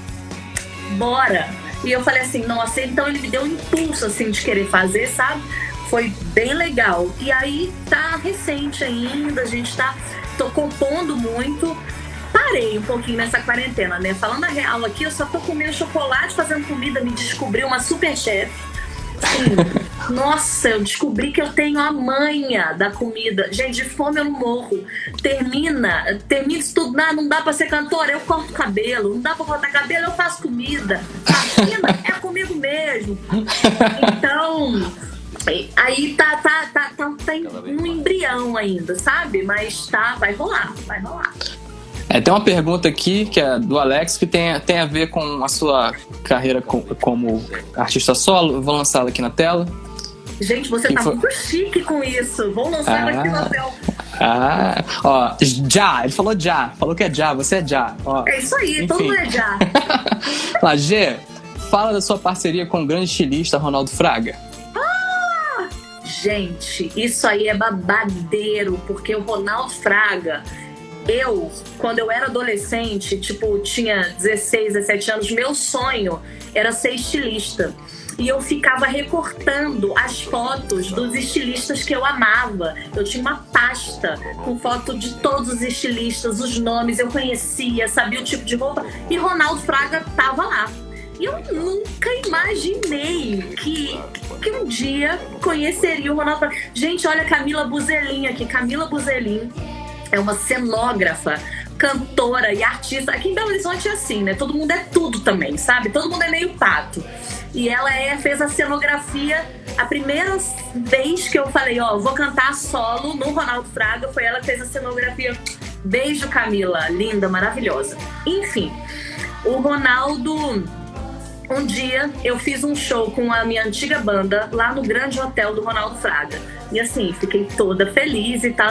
bora. E eu falei assim, nossa, então ele me deu um impulso assim de querer fazer, sabe? Foi bem legal. E aí tá recente ainda, a gente tá tô compondo muito parei um pouquinho nessa quarentena, né? Falando a real aqui, eu só tô comendo chocolate, fazendo comida, me descobri uma super chefe. Sim. *laughs* Nossa, eu descobri que eu tenho a manha da comida. Gente, de fome eu não morro. Termina, termina de estudar, não dá pra ser cantora, eu corto cabelo. Não dá pra cortar cabelo, eu faço comida. Fascina, é comigo mesmo. *laughs* Então, aí tá, tá, tá, tá, tá um embrião ainda, sabe? Mas tá, vai rolar, vai rolar. É, tem uma pergunta aqui, que é do Alex, que tem, tem a ver com a sua carreira com, como artista solo. vou lançá-la aqui na tela. Gente, você tá foi... muito chique com isso. Vou lançar ah, aqui na tela. Ah, ó, já, ele falou já, falou que é já, você é já. Ó, é isso aí, enfim. todo mundo é já. *laughs* Lá, G, fala da sua parceria com o grande estilista Ronaldo Fraga. Gente, isso aí é babadeiro, porque o Ronaldo Fraga, eu, quando eu era adolescente, tipo, tinha 16, 17 anos, meu sonho era ser estilista. E eu ficava recortando as fotos dos estilistas que eu amava. Eu tinha uma pasta com foto de todos os estilistas, os nomes, eu conhecia, sabia o tipo de roupa. E Ronaldo Fraga tava lá. Eu nunca imaginei que, que um dia conheceria o Ronaldo. Gente, olha Camila Buzelin aqui. Camila Buzelin é uma cenógrafa cantora e artista. Aqui em Belo Horizonte é assim, né? Todo mundo é tudo também, sabe? Todo mundo é meio pato. E ela é, fez a cenografia. A primeira vez que eu falei, ó, vou cantar solo no Ronaldo Fraga, foi ela que fez a cenografia. Beijo, Camila. Linda, maravilhosa. Enfim, o Ronaldo. Um dia eu fiz um show com a minha antiga banda lá no grande hotel do Ronaldo Fraga. E assim, fiquei toda feliz e tal.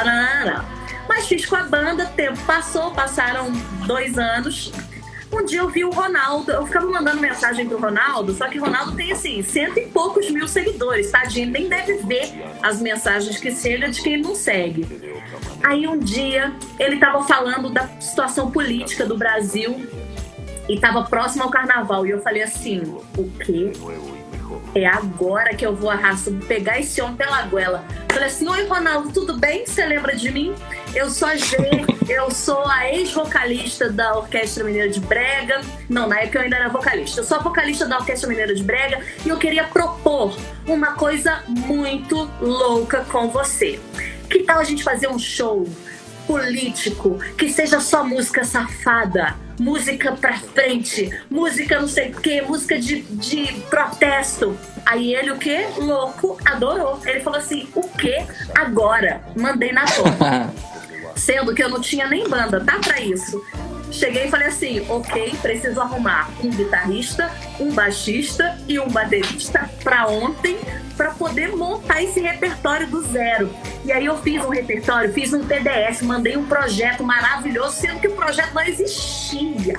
Mas fiz com a banda, tempo passou, passaram dois anos. Um dia eu vi o Ronaldo, eu ficava mandando mensagem pro Ronaldo, só que Ronaldo tem assim, cento e poucos mil seguidores, tadinho, nem deve ver as mensagens que chegam de quem não segue. Aí um dia ele tava falando da situação política do Brasil e tava próximo ao carnaval. E eu falei assim: o quê? É agora que eu vou arrastar, pegar esse homem pela goela. Falei assim: Oi, Ronaldo, tudo bem? Você lembra de mim? Eu sou a G, *laughs* eu sou a ex-vocalista da Orquestra Mineira de Brega. Não, na época eu ainda era vocalista. Eu sou a vocalista da Orquestra Mineira de Brega e eu queria propor uma coisa muito louca com você. Que tal a gente fazer um show político que seja só música safada? música pra frente, música não sei o que, música de, de protesto. Aí ele o que? Louco, adorou. Ele falou assim: o que? Agora. Mandei na foto. *laughs* Sendo que eu não tinha nem banda, tá pra isso. Cheguei e falei assim: ok, preciso arrumar um guitarrista, um baixista e um baterista para ontem, para poder montar esse repertório do zero. E aí eu fiz um repertório, fiz um PDF, mandei um projeto maravilhoso, sendo que o projeto não existia.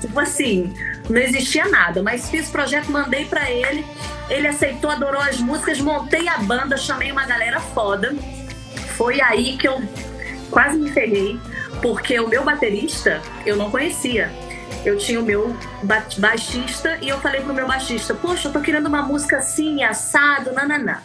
Tipo assim, não existia nada, mas fiz o projeto, mandei para ele. Ele aceitou, adorou as músicas, montei a banda, chamei uma galera foda. Foi aí que eu quase me ferrei porque o meu baterista eu não conhecia. Eu tinha o meu baixista e eu falei pro meu baixista: Poxa, eu tô querendo uma música assim, assado, nananã.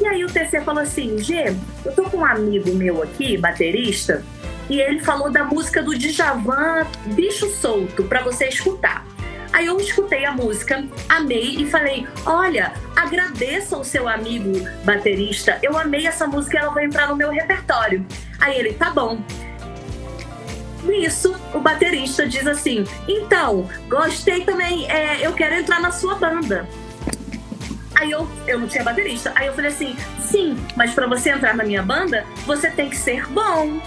E aí o TC falou assim: G, eu tô com um amigo meu aqui, baterista, e ele falou da música do Djavan Bicho Solto para você escutar. Aí eu escutei a música, amei e falei: Olha, agradeça ao seu amigo baterista, eu amei essa música, ela vai entrar no meu repertório. Aí ele: Tá bom. Nisso, o baterista diz assim: Então, gostei também, é, eu quero entrar na sua banda. Aí eu, eu não tinha baterista. Aí eu falei assim: Sim, mas para você entrar na minha banda, você tem que ser bom.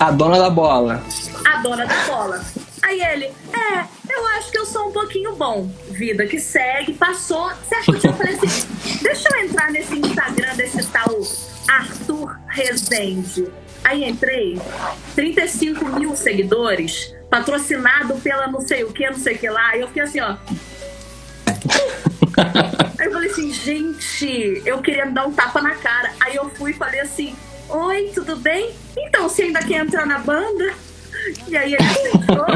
A dona da bola. A dona da bola. Aí ele: É, eu acho que eu sou um pouquinho bom. Vida que segue, passou. Certo dia eu falei assim: Deixa eu entrar nesse Instagram desse tal Arthur Rezende. Aí entrei, 35 mil seguidores, patrocinado pela não sei o que, não sei o que lá. E eu fiquei assim, ó. *laughs* Aí eu falei assim, gente, eu queria me dar um tapa na cara. Aí eu fui e falei assim: Oi, tudo bem? Então, você ainda quer entrar na banda? E aí ele aceitou.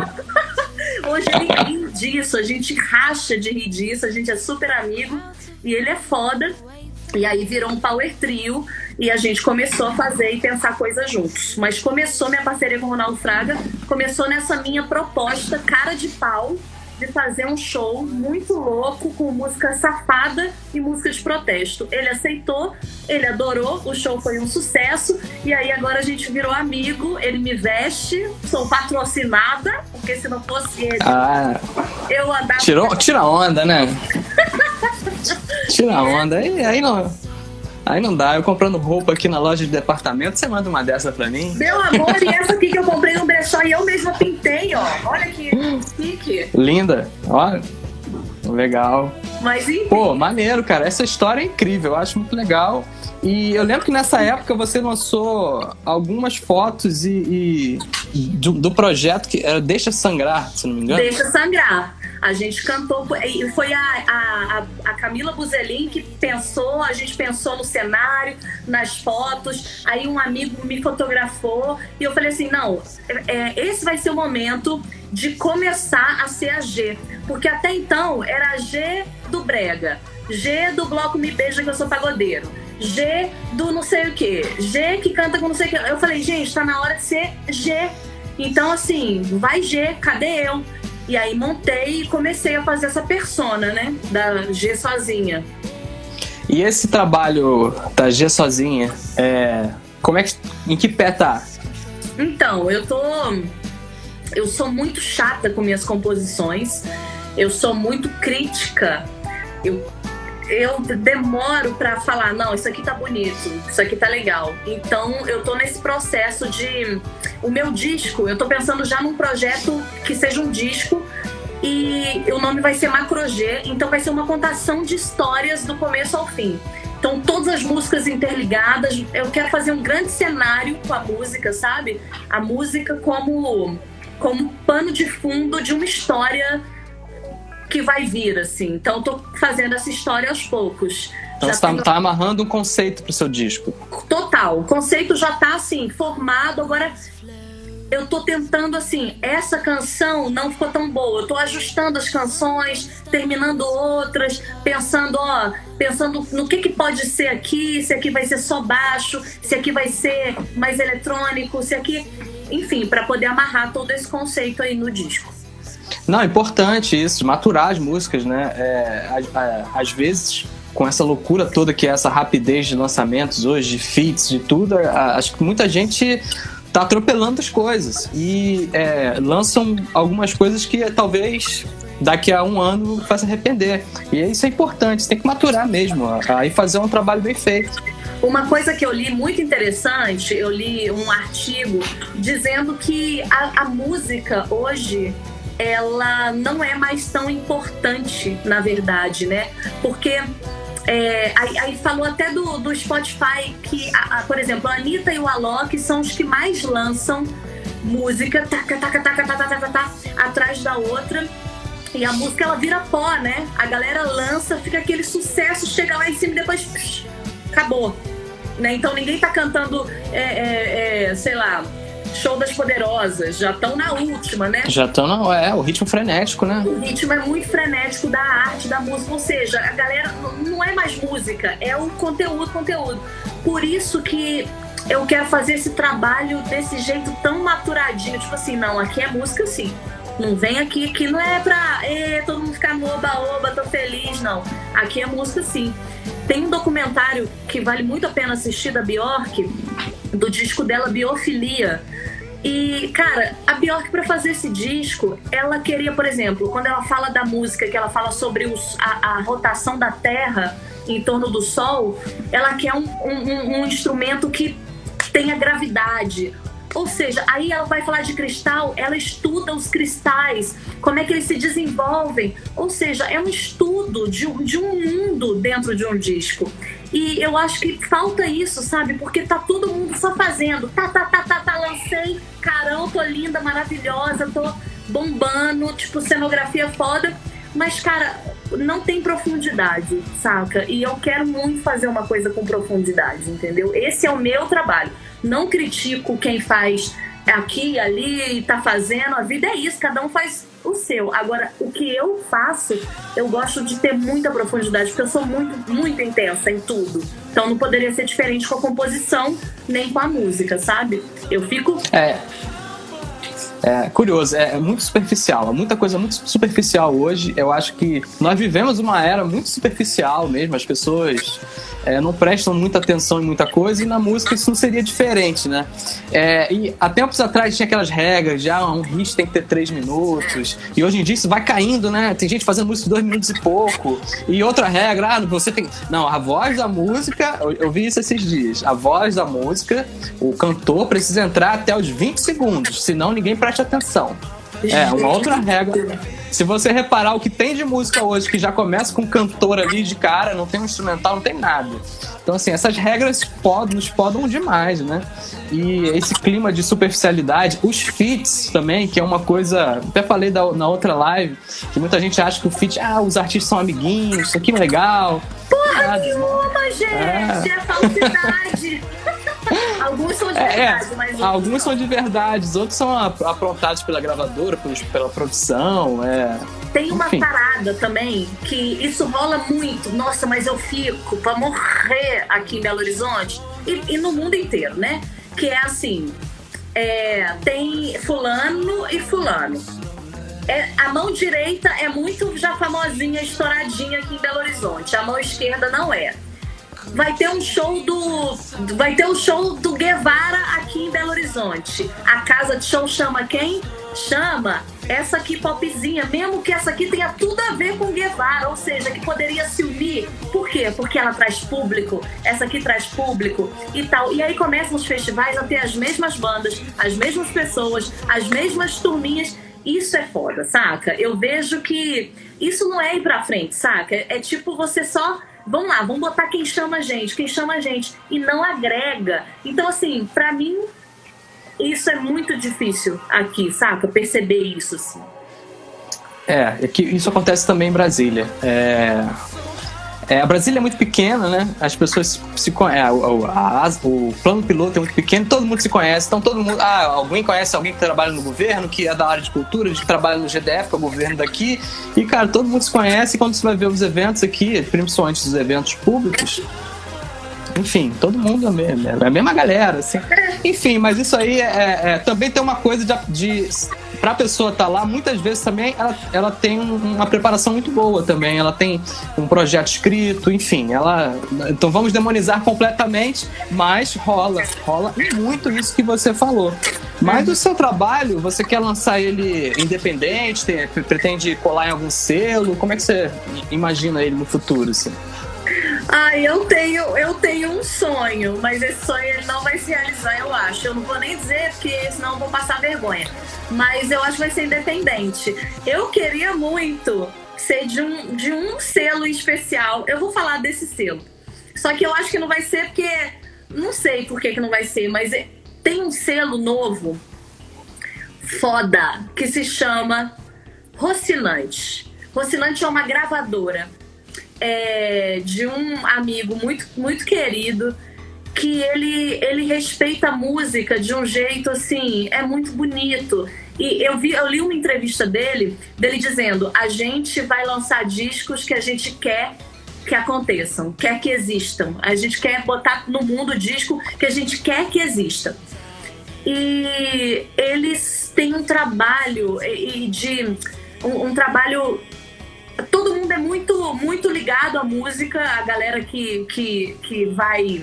*laughs* Hoje ele ri disso, a gente racha de rir disso, a gente é super amigo e ele é foda. E aí virou um power trio e a gente começou a fazer e pensar coisas juntos. Mas começou minha parceria com o Ronaldo Fraga, começou nessa minha proposta cara de pau de fazer um show muito louco com música safada e música de protesto. Ele aceitou, ele adorou, o show foi um sucesso e aí agora a gente virou amigo, ele me veste, sou patrocinada, porque se não fosse ele, Ah, eu andava. tirou, tira onda, né? *laughs* Tira onda. Aí, aí não. Aí não dá. Eu comprando roupa aqui na loja de departamento, você manda uma dessa pra mim? Meu amor, e essa aqui que eu comprei no brechó e eu mesma pintei, ó. Olha que chique. Linda. Ó. Legal. Mas enfim. Pô, maneiro, cara. Essa história é incrível. Eu acho muito legal. E eu lembro que nessa época você lançou algumas fotos e, e do, do projeto que era Deixa Sangrar, se não me engano. Deixa sangrar. A gente cantou, e foi a, a, a Camila Buzelin que pensou, a gente pensou no cenário, nas fotos, aí um amigo me fotografou e eu falei assim, não, é, esse vai ser o momento de começar a ser a G, porque até então era a G do Brega, G do Bloco Me Beija que eu sou pagodeiro, G do não sei o que, G que canta com não sei o que. Eu falei, gente, tá na hora de ser G. Então, assim, vai G, cadê eu? E aí montei e comecei a fazer essa persona, né? Da G sozinha. E esse trabalho da G sozinha, é... como é que. Em que pé tá? Então, eu tô. Eu sou muito chata com minhas composições. Eu sou muito crítica. Eu eu demoro para falar, não, isso aqui tá bonito, isso aqui tá legal. Então eu tô nesse processo de o meu disco, eu tô pensando já num projeto que seja um disco e o nome vai ser Macro G, então vai ser uma contação de histórias do começo ao fim. Então, todas as músicas interligadas, eu quero fazer um grande cenário com a música, sabe? A música como, como pano de fundo de uma história que vai vir, assim. Então, eu tô fazendo essa história aos poucos. Então, já você tá, tenho... tá amarrando um conceito pro seu disco. Total. O conceito já tá, assim, formado. Agora, eu tô tentando, assim, essa canção não ficou tão boa. Eu tô ajustando as canções, terminando outras, pensando, ó, pensando no que, que pode ser aqui, se aqui vai ser só baixo, se aqui vai ser mais eletrônico, se aqui. Enfim, para poder amarrar todo esse conceito aí no disco. Não, é importante isso, maturar as músicas, né? É, às vezes, com essa loucura toda que é essa rapidez de lançamentos hoje, de feats, de tudo, acho que muita gente tá atropelando as coisas e é, lançam algumas coisas que talvez daqui a um ano faça arrepender. E isso é importante, tem que maturar mesmo, aí fazer um trabalho bem feito. Uma coisa que eu li muito interessante, eu li um artigo dizendo que a, a música hoje ela não é mais tão importante, na verdade, né? Porque é, aí, aí, falou até do, do Spotify que, a, a, por exemplo, a Anitta e o Alok são os que mais lançam música taca, taca, taca, taca, taca, taca, atrás da outra. E a música ela vira pó, né? A galera lança, fica aquele sucesso, chega lá em cima e depois psh, acabou. Né? Então ninguém tá cantando, é, é, é sei lá, Show das Poderosas, já estão na última, né? Já estão na. É, o ritmo frenético, né? O ritmo é muito frenético da arte, da música. Ou seja, a galera não é mais música, é o conteúdo, conteúdo. Por isso que eu quero fazer esse trabalho desse jeito tão maturadinho. Tipo assim, não, aqui é música sim. Não vem aqui, que não é pra todo mundo ficar no oba-oba, tô feliz, não. Aqui é música sim. Tem um documentário que vale muito a pena assistir da Bjork, do disco dela Biofilia. E, cara, a Bjork, para fazer esse disco, ela queria, por exemplo, quando ela fala da música, que ela fala sobre os, a, a, rotação da Terra em torno do Sol, ela quer um, um, um instrumento que tenha gravidade, ou seja, aí ela vai falar de cristal, ela estuda os cristais, como é que eles se desenvolvem. Ou seja, é um estudo de, de um mundo dentro de um disco. E eu acho que falta isso, sabe? Porque tá todo mundo só fazendo. Tá, tá, tá, tá, tá, lancei, carão, tô linda, maravilhosa, tô bombando, tipo, cenografia foda. Mas, cara, não tem profundidade, saca? E eu quero muito fazer uma coisa com profundidade, entendeu? Esse é o meu trabalho. Não critico quem faz aqui, ali, e tá fazendo. A vida é isso, cada um faz o seu. Agora, o que eu faço, eu gosto de ter muita profundidade, porque eu sou muito, muito intensa em tudo. Então não poderia ser diferente com a composição, nem com a música, sabe? Eu fico. É. É curioso, é, é muito superficial, é muita coisa muito superficial hoje. Eu acho que nós vivemos uma era muito superficial mesmo, as pessoas é, não prestam muita atenção em muita coisa e na música isso não seria diferente, né? É, e há tempos atrás tinha aquelas regras, já um hit tem que ter três minutos, e hoje em dia isso vai caindo, né? Tem gente fazendo música de dois minutos e pouco, e outra regra, ah, você tem. Não, a voz da música, eu, eu vi isso esses dias, a voz da música, o cantor precisa entrar até os 20 segundos, senão ninguém presta atenção. É, uma outra regra. Se você reparar o que tem de música hoje, que já começa com um cantor ali de cara, não tem um instrumental, não tem nada. Então, assim, essas regras podem, nos podam demais, né? E esse clima de superficialidade, os feats também, que é uma coisa. Até falei da, na outra live, que muita gente acha que o feat, ah, os artistas são amiguinhos, isso aqui é legal. Porra Nada, nenhuma, gente! É, é falsidade! *laughs* *laughs* Alguns são de é, é. verdade, é, mas. Outros alguns não. são de verdade, outros são aprontados pela gravadora, pela produção. É. Tem uma Enfim. parada também que isso rola muito. Nossa, mas eu fico pra morrer aqui em Belo Horizonte e, e no mundo inteiro, né? Que é assim: é, tem fulano e fulano. É, a mão direita é muito já famosinha, estouradinha aqui em Belo Horizonte. A mão esquerda não é vai ter um show do vai ter um show do Guevara aqui em Belo Horizonte. A casa de show chama quem? Chama essa aqui popzinha, mesmo que essa aqui tenha tudo a ver com Guevara, ou seja, que poderia se unir. Por quê? Porque ela traz público, essa aqui traz público e tal. E aí começam os festivais a ter as mesmas bandas, as mesmas pessoas, as mesmas turminhas. Isso é foda, saca? Eu vejo que isso não é ir pra frente, saca? É tipo você só vamos lá, vamos botar quem chama a gente, quem chama a gente e não agrega. Então, assim, para mim, isso é muito difícil aqui, saca? Perceber isso, assim. É, é que isso acontece também em Brasília. É, é, a Brasília é muito pequena, né? As pessoas se conhecem. É, o, plano piloto é muito pequeno, todo mundo se conhece. Então todo mundo. Ah, alguém conhece alguém que trabalha no governo, que é da área de cultura, que trabalha no GDF, que é o governo daqui. E, cara, todo mundo se conhece. E quando você vai ver os eventos aqui, principalmente os eventos públicos, enfim, todo mundo é a mesma, é a mesma galera, assim. Enfim, mas isso aí é, é, é também tem uma coisa de, de para a pessoa estar tá lá, muitas vezes também ela, ela tem uma preparação muito boa também. Ela tem um projeto escrito, enfim, ela. Então vamos demonizar completamente, mas rola, rola muito isso que você falou. Mas o seu trabalho, você quer lançar ele independente, tem, pretende colar em algum selo? Como é que você imagina ele no futuro, assim? Ah, eu tenho, eu tenho um sonho, mas esse sonho ele não vai se realizar, eu acho. Eu não vou nem dizer, porque senão eu vou passar vergonha. Mas eu acho que vai ser independente. Eu queria muito ser de um, de um selo especial. Eu vou falar desse selo. Só que eu acho que não vai ser porque. Não sei por que, que não vai ser, mas tem um selo novo, foda, que se chama Rocinante. Rocinante é uma gravadora é, de um amigo muito, muito querido que ele, ele respeita a música de um jeito assim, é muito bonito. E eu vi, eu li uma entrevista dele, dele dizendo: a gente vai lançar discos que a gente quer que aconteçam, quer que existam. A gente quer botar no mundo disco que a gente quer que exista. E eles têm um trabalho de um, um trabalho todo mundo é muito, muito ligado à música, a galera que, que, que vai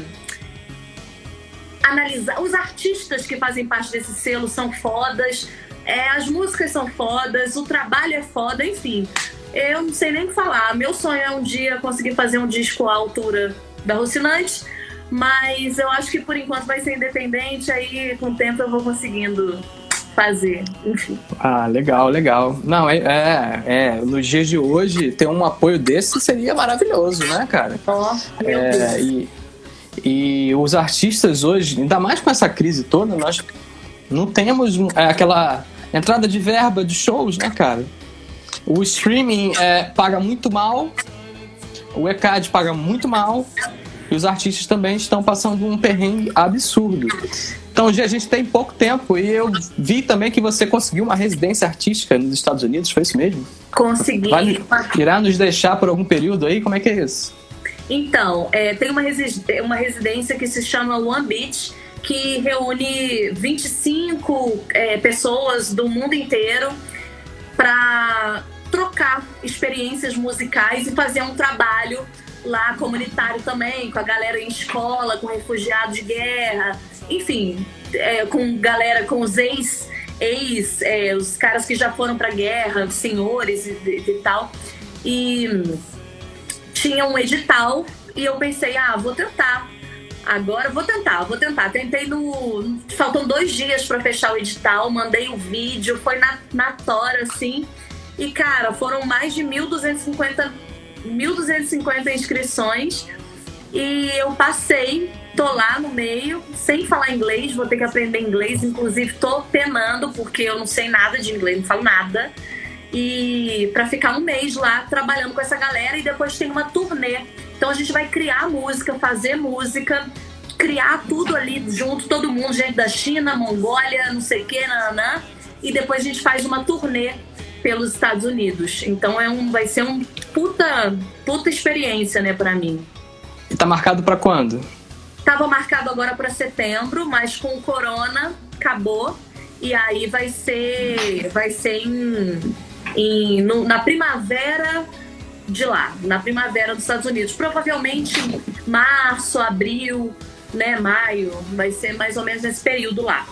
analisar. Os artistas que fazem parte desse selo são fodas, é, as músicas são fodas, o trabalho é foda, enfim. Eu não sei nem o que falar. Meu sonho é um dia conseguir fazer um disco à altura da Rocinante, mas eu acho que por enquanto vai ser independente, aí com o tempo eu vou conseguindo fazer, enfim. Ah, legal, legal. Não, é, é, é, nos dias de hoje, ter um apoio desse seria maravilhoso, né, cara? Oh, meu é, Deus. E, e os artistas hoje, ainda mais com essa crise toda, nós não temos é, aquela entrada de verba de shows, né, cara? O streaming é, paga muito mal, o ECAD paga muito mal, e os artistas também estão passando um perrengue absurdo. Então, a gente tem pouco tempo e eu vi também que você conseguiu uma residência artística nos Estados Unidos, foi isso mesmo? Consegui. Vai, irá nos deixar por algum período aí? Como é que é isso? Então, é, tem uma, uma residência que se chama One Beach, que reúne 25 é, pessoas do mundo inteiro para trocar experiências musicais e fazer um trabalho lá comunitário também, com a galera em escola, com refugiados de guerra, enfim, é, com galera, com os ex, ex é, os caras que já foram pra guerra, senhores e, e, e tal. E tinha um edital e eu pensei, ah, vou tentar. Agora vou tentar, vou tentar. Tentei no. Faltam dois dias para fechar o edital, mandei o vídeo, foi na, na tora, assim. E, cara, foram mais de 1.250, 1.250 inscrições. E eu passei, tô lá no meio, sem falar inglês, vou ter que aprender inglês. Inclusive, tô penando, porque eu não sei nada de inglês, não falo nada. E para ficar um mês lá trabalhando com essa galera e depois tem uma turnê. Então a gente vai criar música, fazer música, criar tudo ali junto, todo mundo, gente da China, Mongólia, não sei o que, nananã. E depois a gente faz uma turnê pelos Estados Unidos. Então é um, vai ser um puta, puta experiência, né, para mim. E tá marcado para quando? Tava marcado agora para setembro, mas com o corona acabou. E aí vai ser, vai ser em, em no, na primavera de lá, na primavera dos Estados Unidos. Provavelmente março, abril, né, maio, vai ser mais ou menos nesse período lá.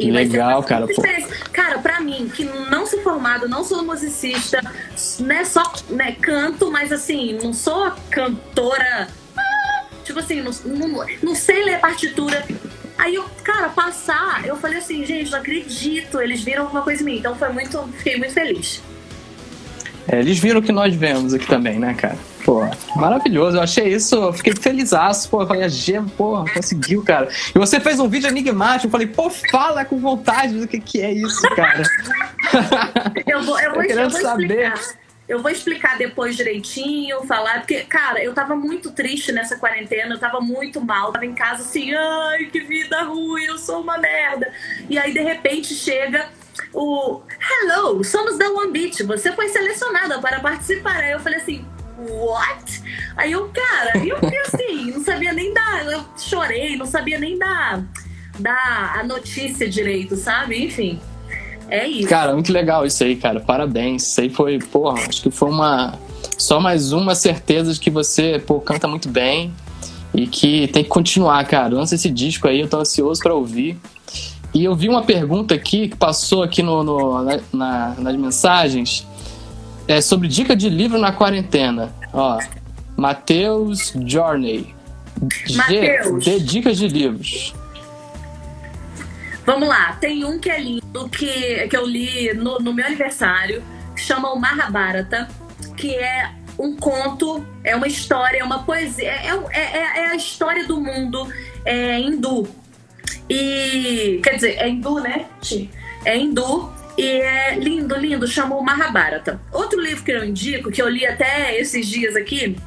E Legal, cara. Cara, pra mim, que não sou formada, não sou musicista, né, só né, canto, mas assim, não sou cantora. Ah, tipo assim, não, não, não sei ler partitura. Aí eu, cara, passar, eu falei assim, gente, não acredito, eles viram alguma coisa em mim. Então foi muito, fiquei muito feliz. É, eles viram o que nós vemos aqui também, né, cara? Pô, maravilhoso. Eu achei isso, eu fiquei felizaço. Pô, eu falei, a G, pô, conseguiu, cara. E você fez um vídeo enigmático. Eu falei, pô, fala com vontade do que, que é isso, cara. eu vou, eu *laughs* vou, eu vou saber. Explicar. Eu vou explicar depois direitinho, falar, porque, cara, eu tava muito triste nessa quarentena, eu tava muito mal, tava em casa assim, ai, que vida ruim, eu sou uma merda. E aí, de repente, chega o Hello, somos da One Beach, você foi selecionada para participar. Aí eu falei assim, what? Aí eu, cara, eu assim, não sabia nem dar, eu chorei, não sabia nem dar, dar a notícia direito, sabe? Enfim. É isso. Cara, muito legal isso aí, cara. Parabéns. Isso aí foi, porra, acho que foi uma. Só mais uma certeza de que você, pô, canta muito bem e que tem que continuar, cara. Lança esse disco aí, eu tô ansioso para ouvir. E eu vi uma pergunta aqui que passou aqui no, no na, nas mensagens é sobre dica de livro na quarentena. Ó, Matheus Journey. Mateus. G, dê dicas de livros. Vamos lá, tem um que é lindo, que, que eu li no, no meu aniversário, chama o Mahabharata, que é um conto, é uma história, é uma poesia, é, é, é, é a história do mundo é, hindu. E, quer dizer, é hindu, né? É hindu e é lindo, lindo, chamou Mahabharata. Outro livro que eu indico, que eu li até esses dias aqui,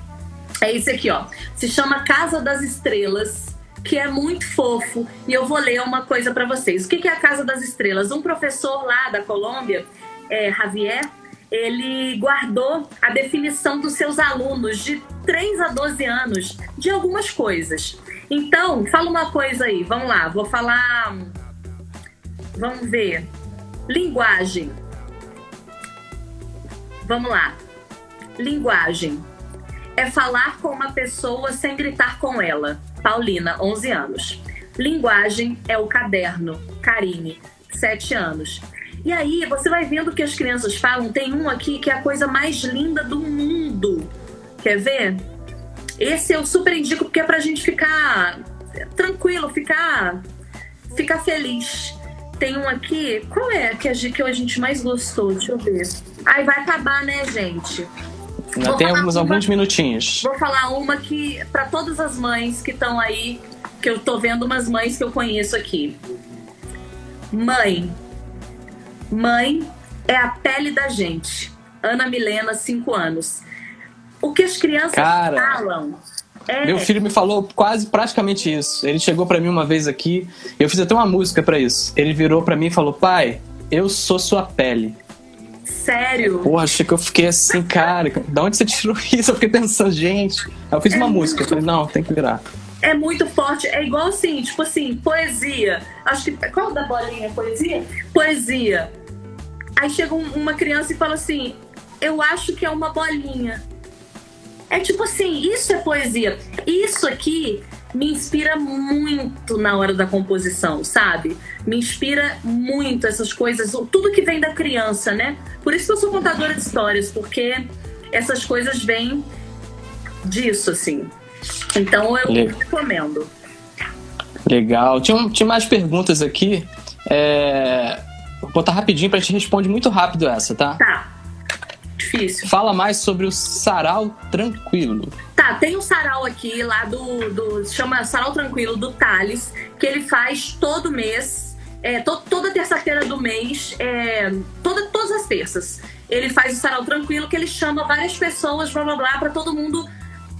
é esse aqui, ó. Se chama Casa das Estrelas, que é muito fofo. E eu vou ler uma coisa para vocês. O que é a Casa das Estrelas? Um professor lá da Colômbia, é, Javier, ele guardou a definição dos seus alunos de 3 a 12 anos de algumas coisas. Então, fala uma coisa aí, vamos lá, vou falar. Vamos ver. Linguagem. Vamos lá. Linguagem. É falar com uma pessoa sem gritar com ela. Paulina, 11 anos. Linguagem é o caderno. Karine, 7 anos. E aí, você vai vendo que as crianças falam. Tem um aqui que é a coisa mais linda do mundo. Quer ver? Esse eu super indico porque é pra gente ficar tranquilo, ficar, ficar feliz. Tem um aqui, qual é que a, que a gente mais gostou? Deixa eu ver. Aí vai acabar, né, gente? Ainda temos alguns minutinhos. Vou falar uma que, para todas as mães que estão aí, que eu tô vendo umas mães que eu conheço aqui. Mãe. Mãe é a pele da gente. Ana Milena, 5 anos. O que as crianças Cara, falam é. Meu filho me falou quase praticamente isso. Ele chegou para mim uma vez aqui, eu fiz até uma música para isso. Ele virou para mim e falou: "Pai, eu sou sua pele". Sério? Porra, achei que eu fiquei assim, cara, da onde você tirou *laughs* isso? Eu fiquei pensando, gente. Aí eu fiz é uma muito... música, eu falei, não, tem que virar. É muito forte, é igual assim, tipo assim, poesia. Acho que. Qual da bolinha? Poesia? Poesia. Aí chega uma criança e fala assim: Eu acho que é uma bolinha. É tipo assim, isso é poesia. Isso aqui me inspira muito na hora da composição, sabe? Me inspira muito essas coisas, tudo que vem da criança, né? Por isso que eu sou contadora de histórias, porque essas coisas vêm disso, assim. Então eu Legal. recomendo. Legal. Tinha, tinha mais perguntas aqui. É... Vou botar rapidinho pra gente responde muito rápido essa, tá? Tá. Difícil. Fala mais sobre o sarau tranquilo. Tá, tem um sarau aqui lá do. do chama Sarau Tranquilo do Thales, que ele faz todo mês. É, to, toda terça-feira do mês, é, toda, todas as terças. Ele faz o sarau tranquilo, que ele chama várias pessoas, blá blá blá, pra todo mundo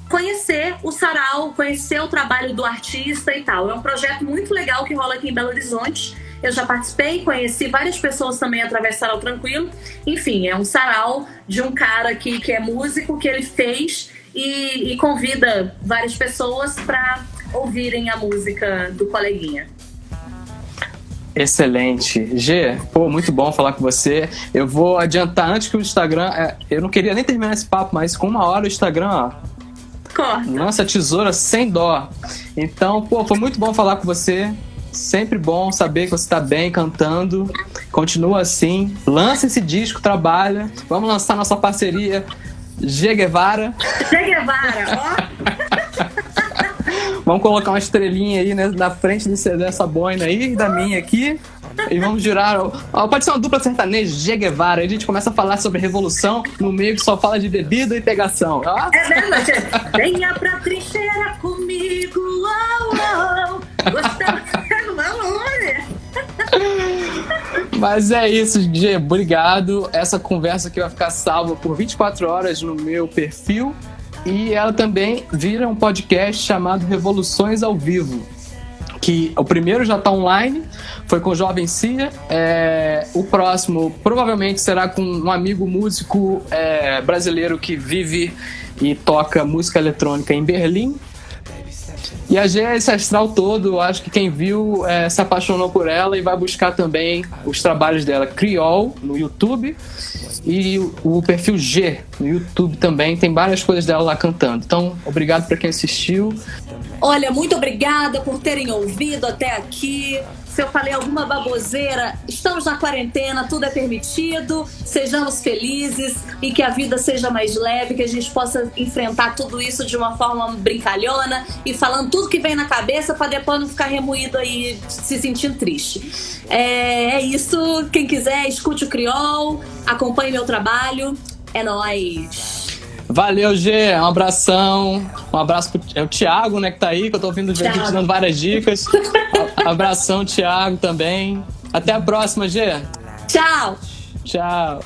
conhecer o sarau, conhecer o trabalho do artista e tal. É um projeto muito legal que rola aqui em Belo Horizonte. Eu já participei, conheci várias pessoas também através do Sarau Tranquilo. Enfim, é um sarau de um cara aqui que é músico, que ele fez e, e convida várias pessoas para ouvirem a música do coleguinha. Excelente. G, pô, muito bom falar com você. Eu vou adiantar antes que o Instagram. é, eu não queria nem terminar esse papo, mas com uma hora o Instagram, ó, Corta. lança tesoura sem dó. Então, pô, foi muito bom falar com você. Sempre bom saber que você tá bem cantando. Continua assim. Lança esse disco, trabalha. Vamos lançar nossa parceria G Guevara. Guevara, ó. *laughs* Vamos colocar uma estrelinha aí né, na frente desse- dessa boina aí, e da minha aqui. E vamos jurar. ó, pode ser uma dupla sertaneja, G Guevara. Aí a gente começa a falar sobre revolução no meio que só fala de bebida e pegação. Ó, É verdade. Venha pra trincheira comigo. Oh, oh. Vamos, Mas é isso, G. Obrigado. Essa conversa aqui vai ficar salva por 24 horas no meu perfil. E ela também vira um podcast chamado Revoluções ao Vivo. Que o primeiro já está online, foi com o Jovem Cia. É, o próximo provavelmente será com um amigo músico é, brasileiro que vive e toca música eletrônica em Berlim. E a G é esse astral todo, acho que quem viu é, se apaixonou por ela e vai buscar também os trabalhos dela, Criol, no YouTube, e o perfil G no YouTube também, tem várias coisas dela lá cantando. Então, obrigado para quem assistiu. Olha, muito obrigada por terem ouvido até aqui. Se eu falei alguma baboseira, estamos na quarentena, tudo é permitido. Sejamos felizes e que a vida seja mais leve, que a gente possa enfrentar tudo isso de uma forma brincalhona e falando tudo que vem na cabeça para depois não ficar remoído aí, se sentindo triste. É, é isso. Quem quiser, escute o Criol, acompanhe meu trabalho. É nóis! Valeu, G, um abração. Um abraço pro é o Thiago, né, que tá aí, que eu tô ouvindo o gente Thiago. dando várias dicas. *laughs* Abração, Thiago, também. Até a próxima, G. Tchau! Tchau.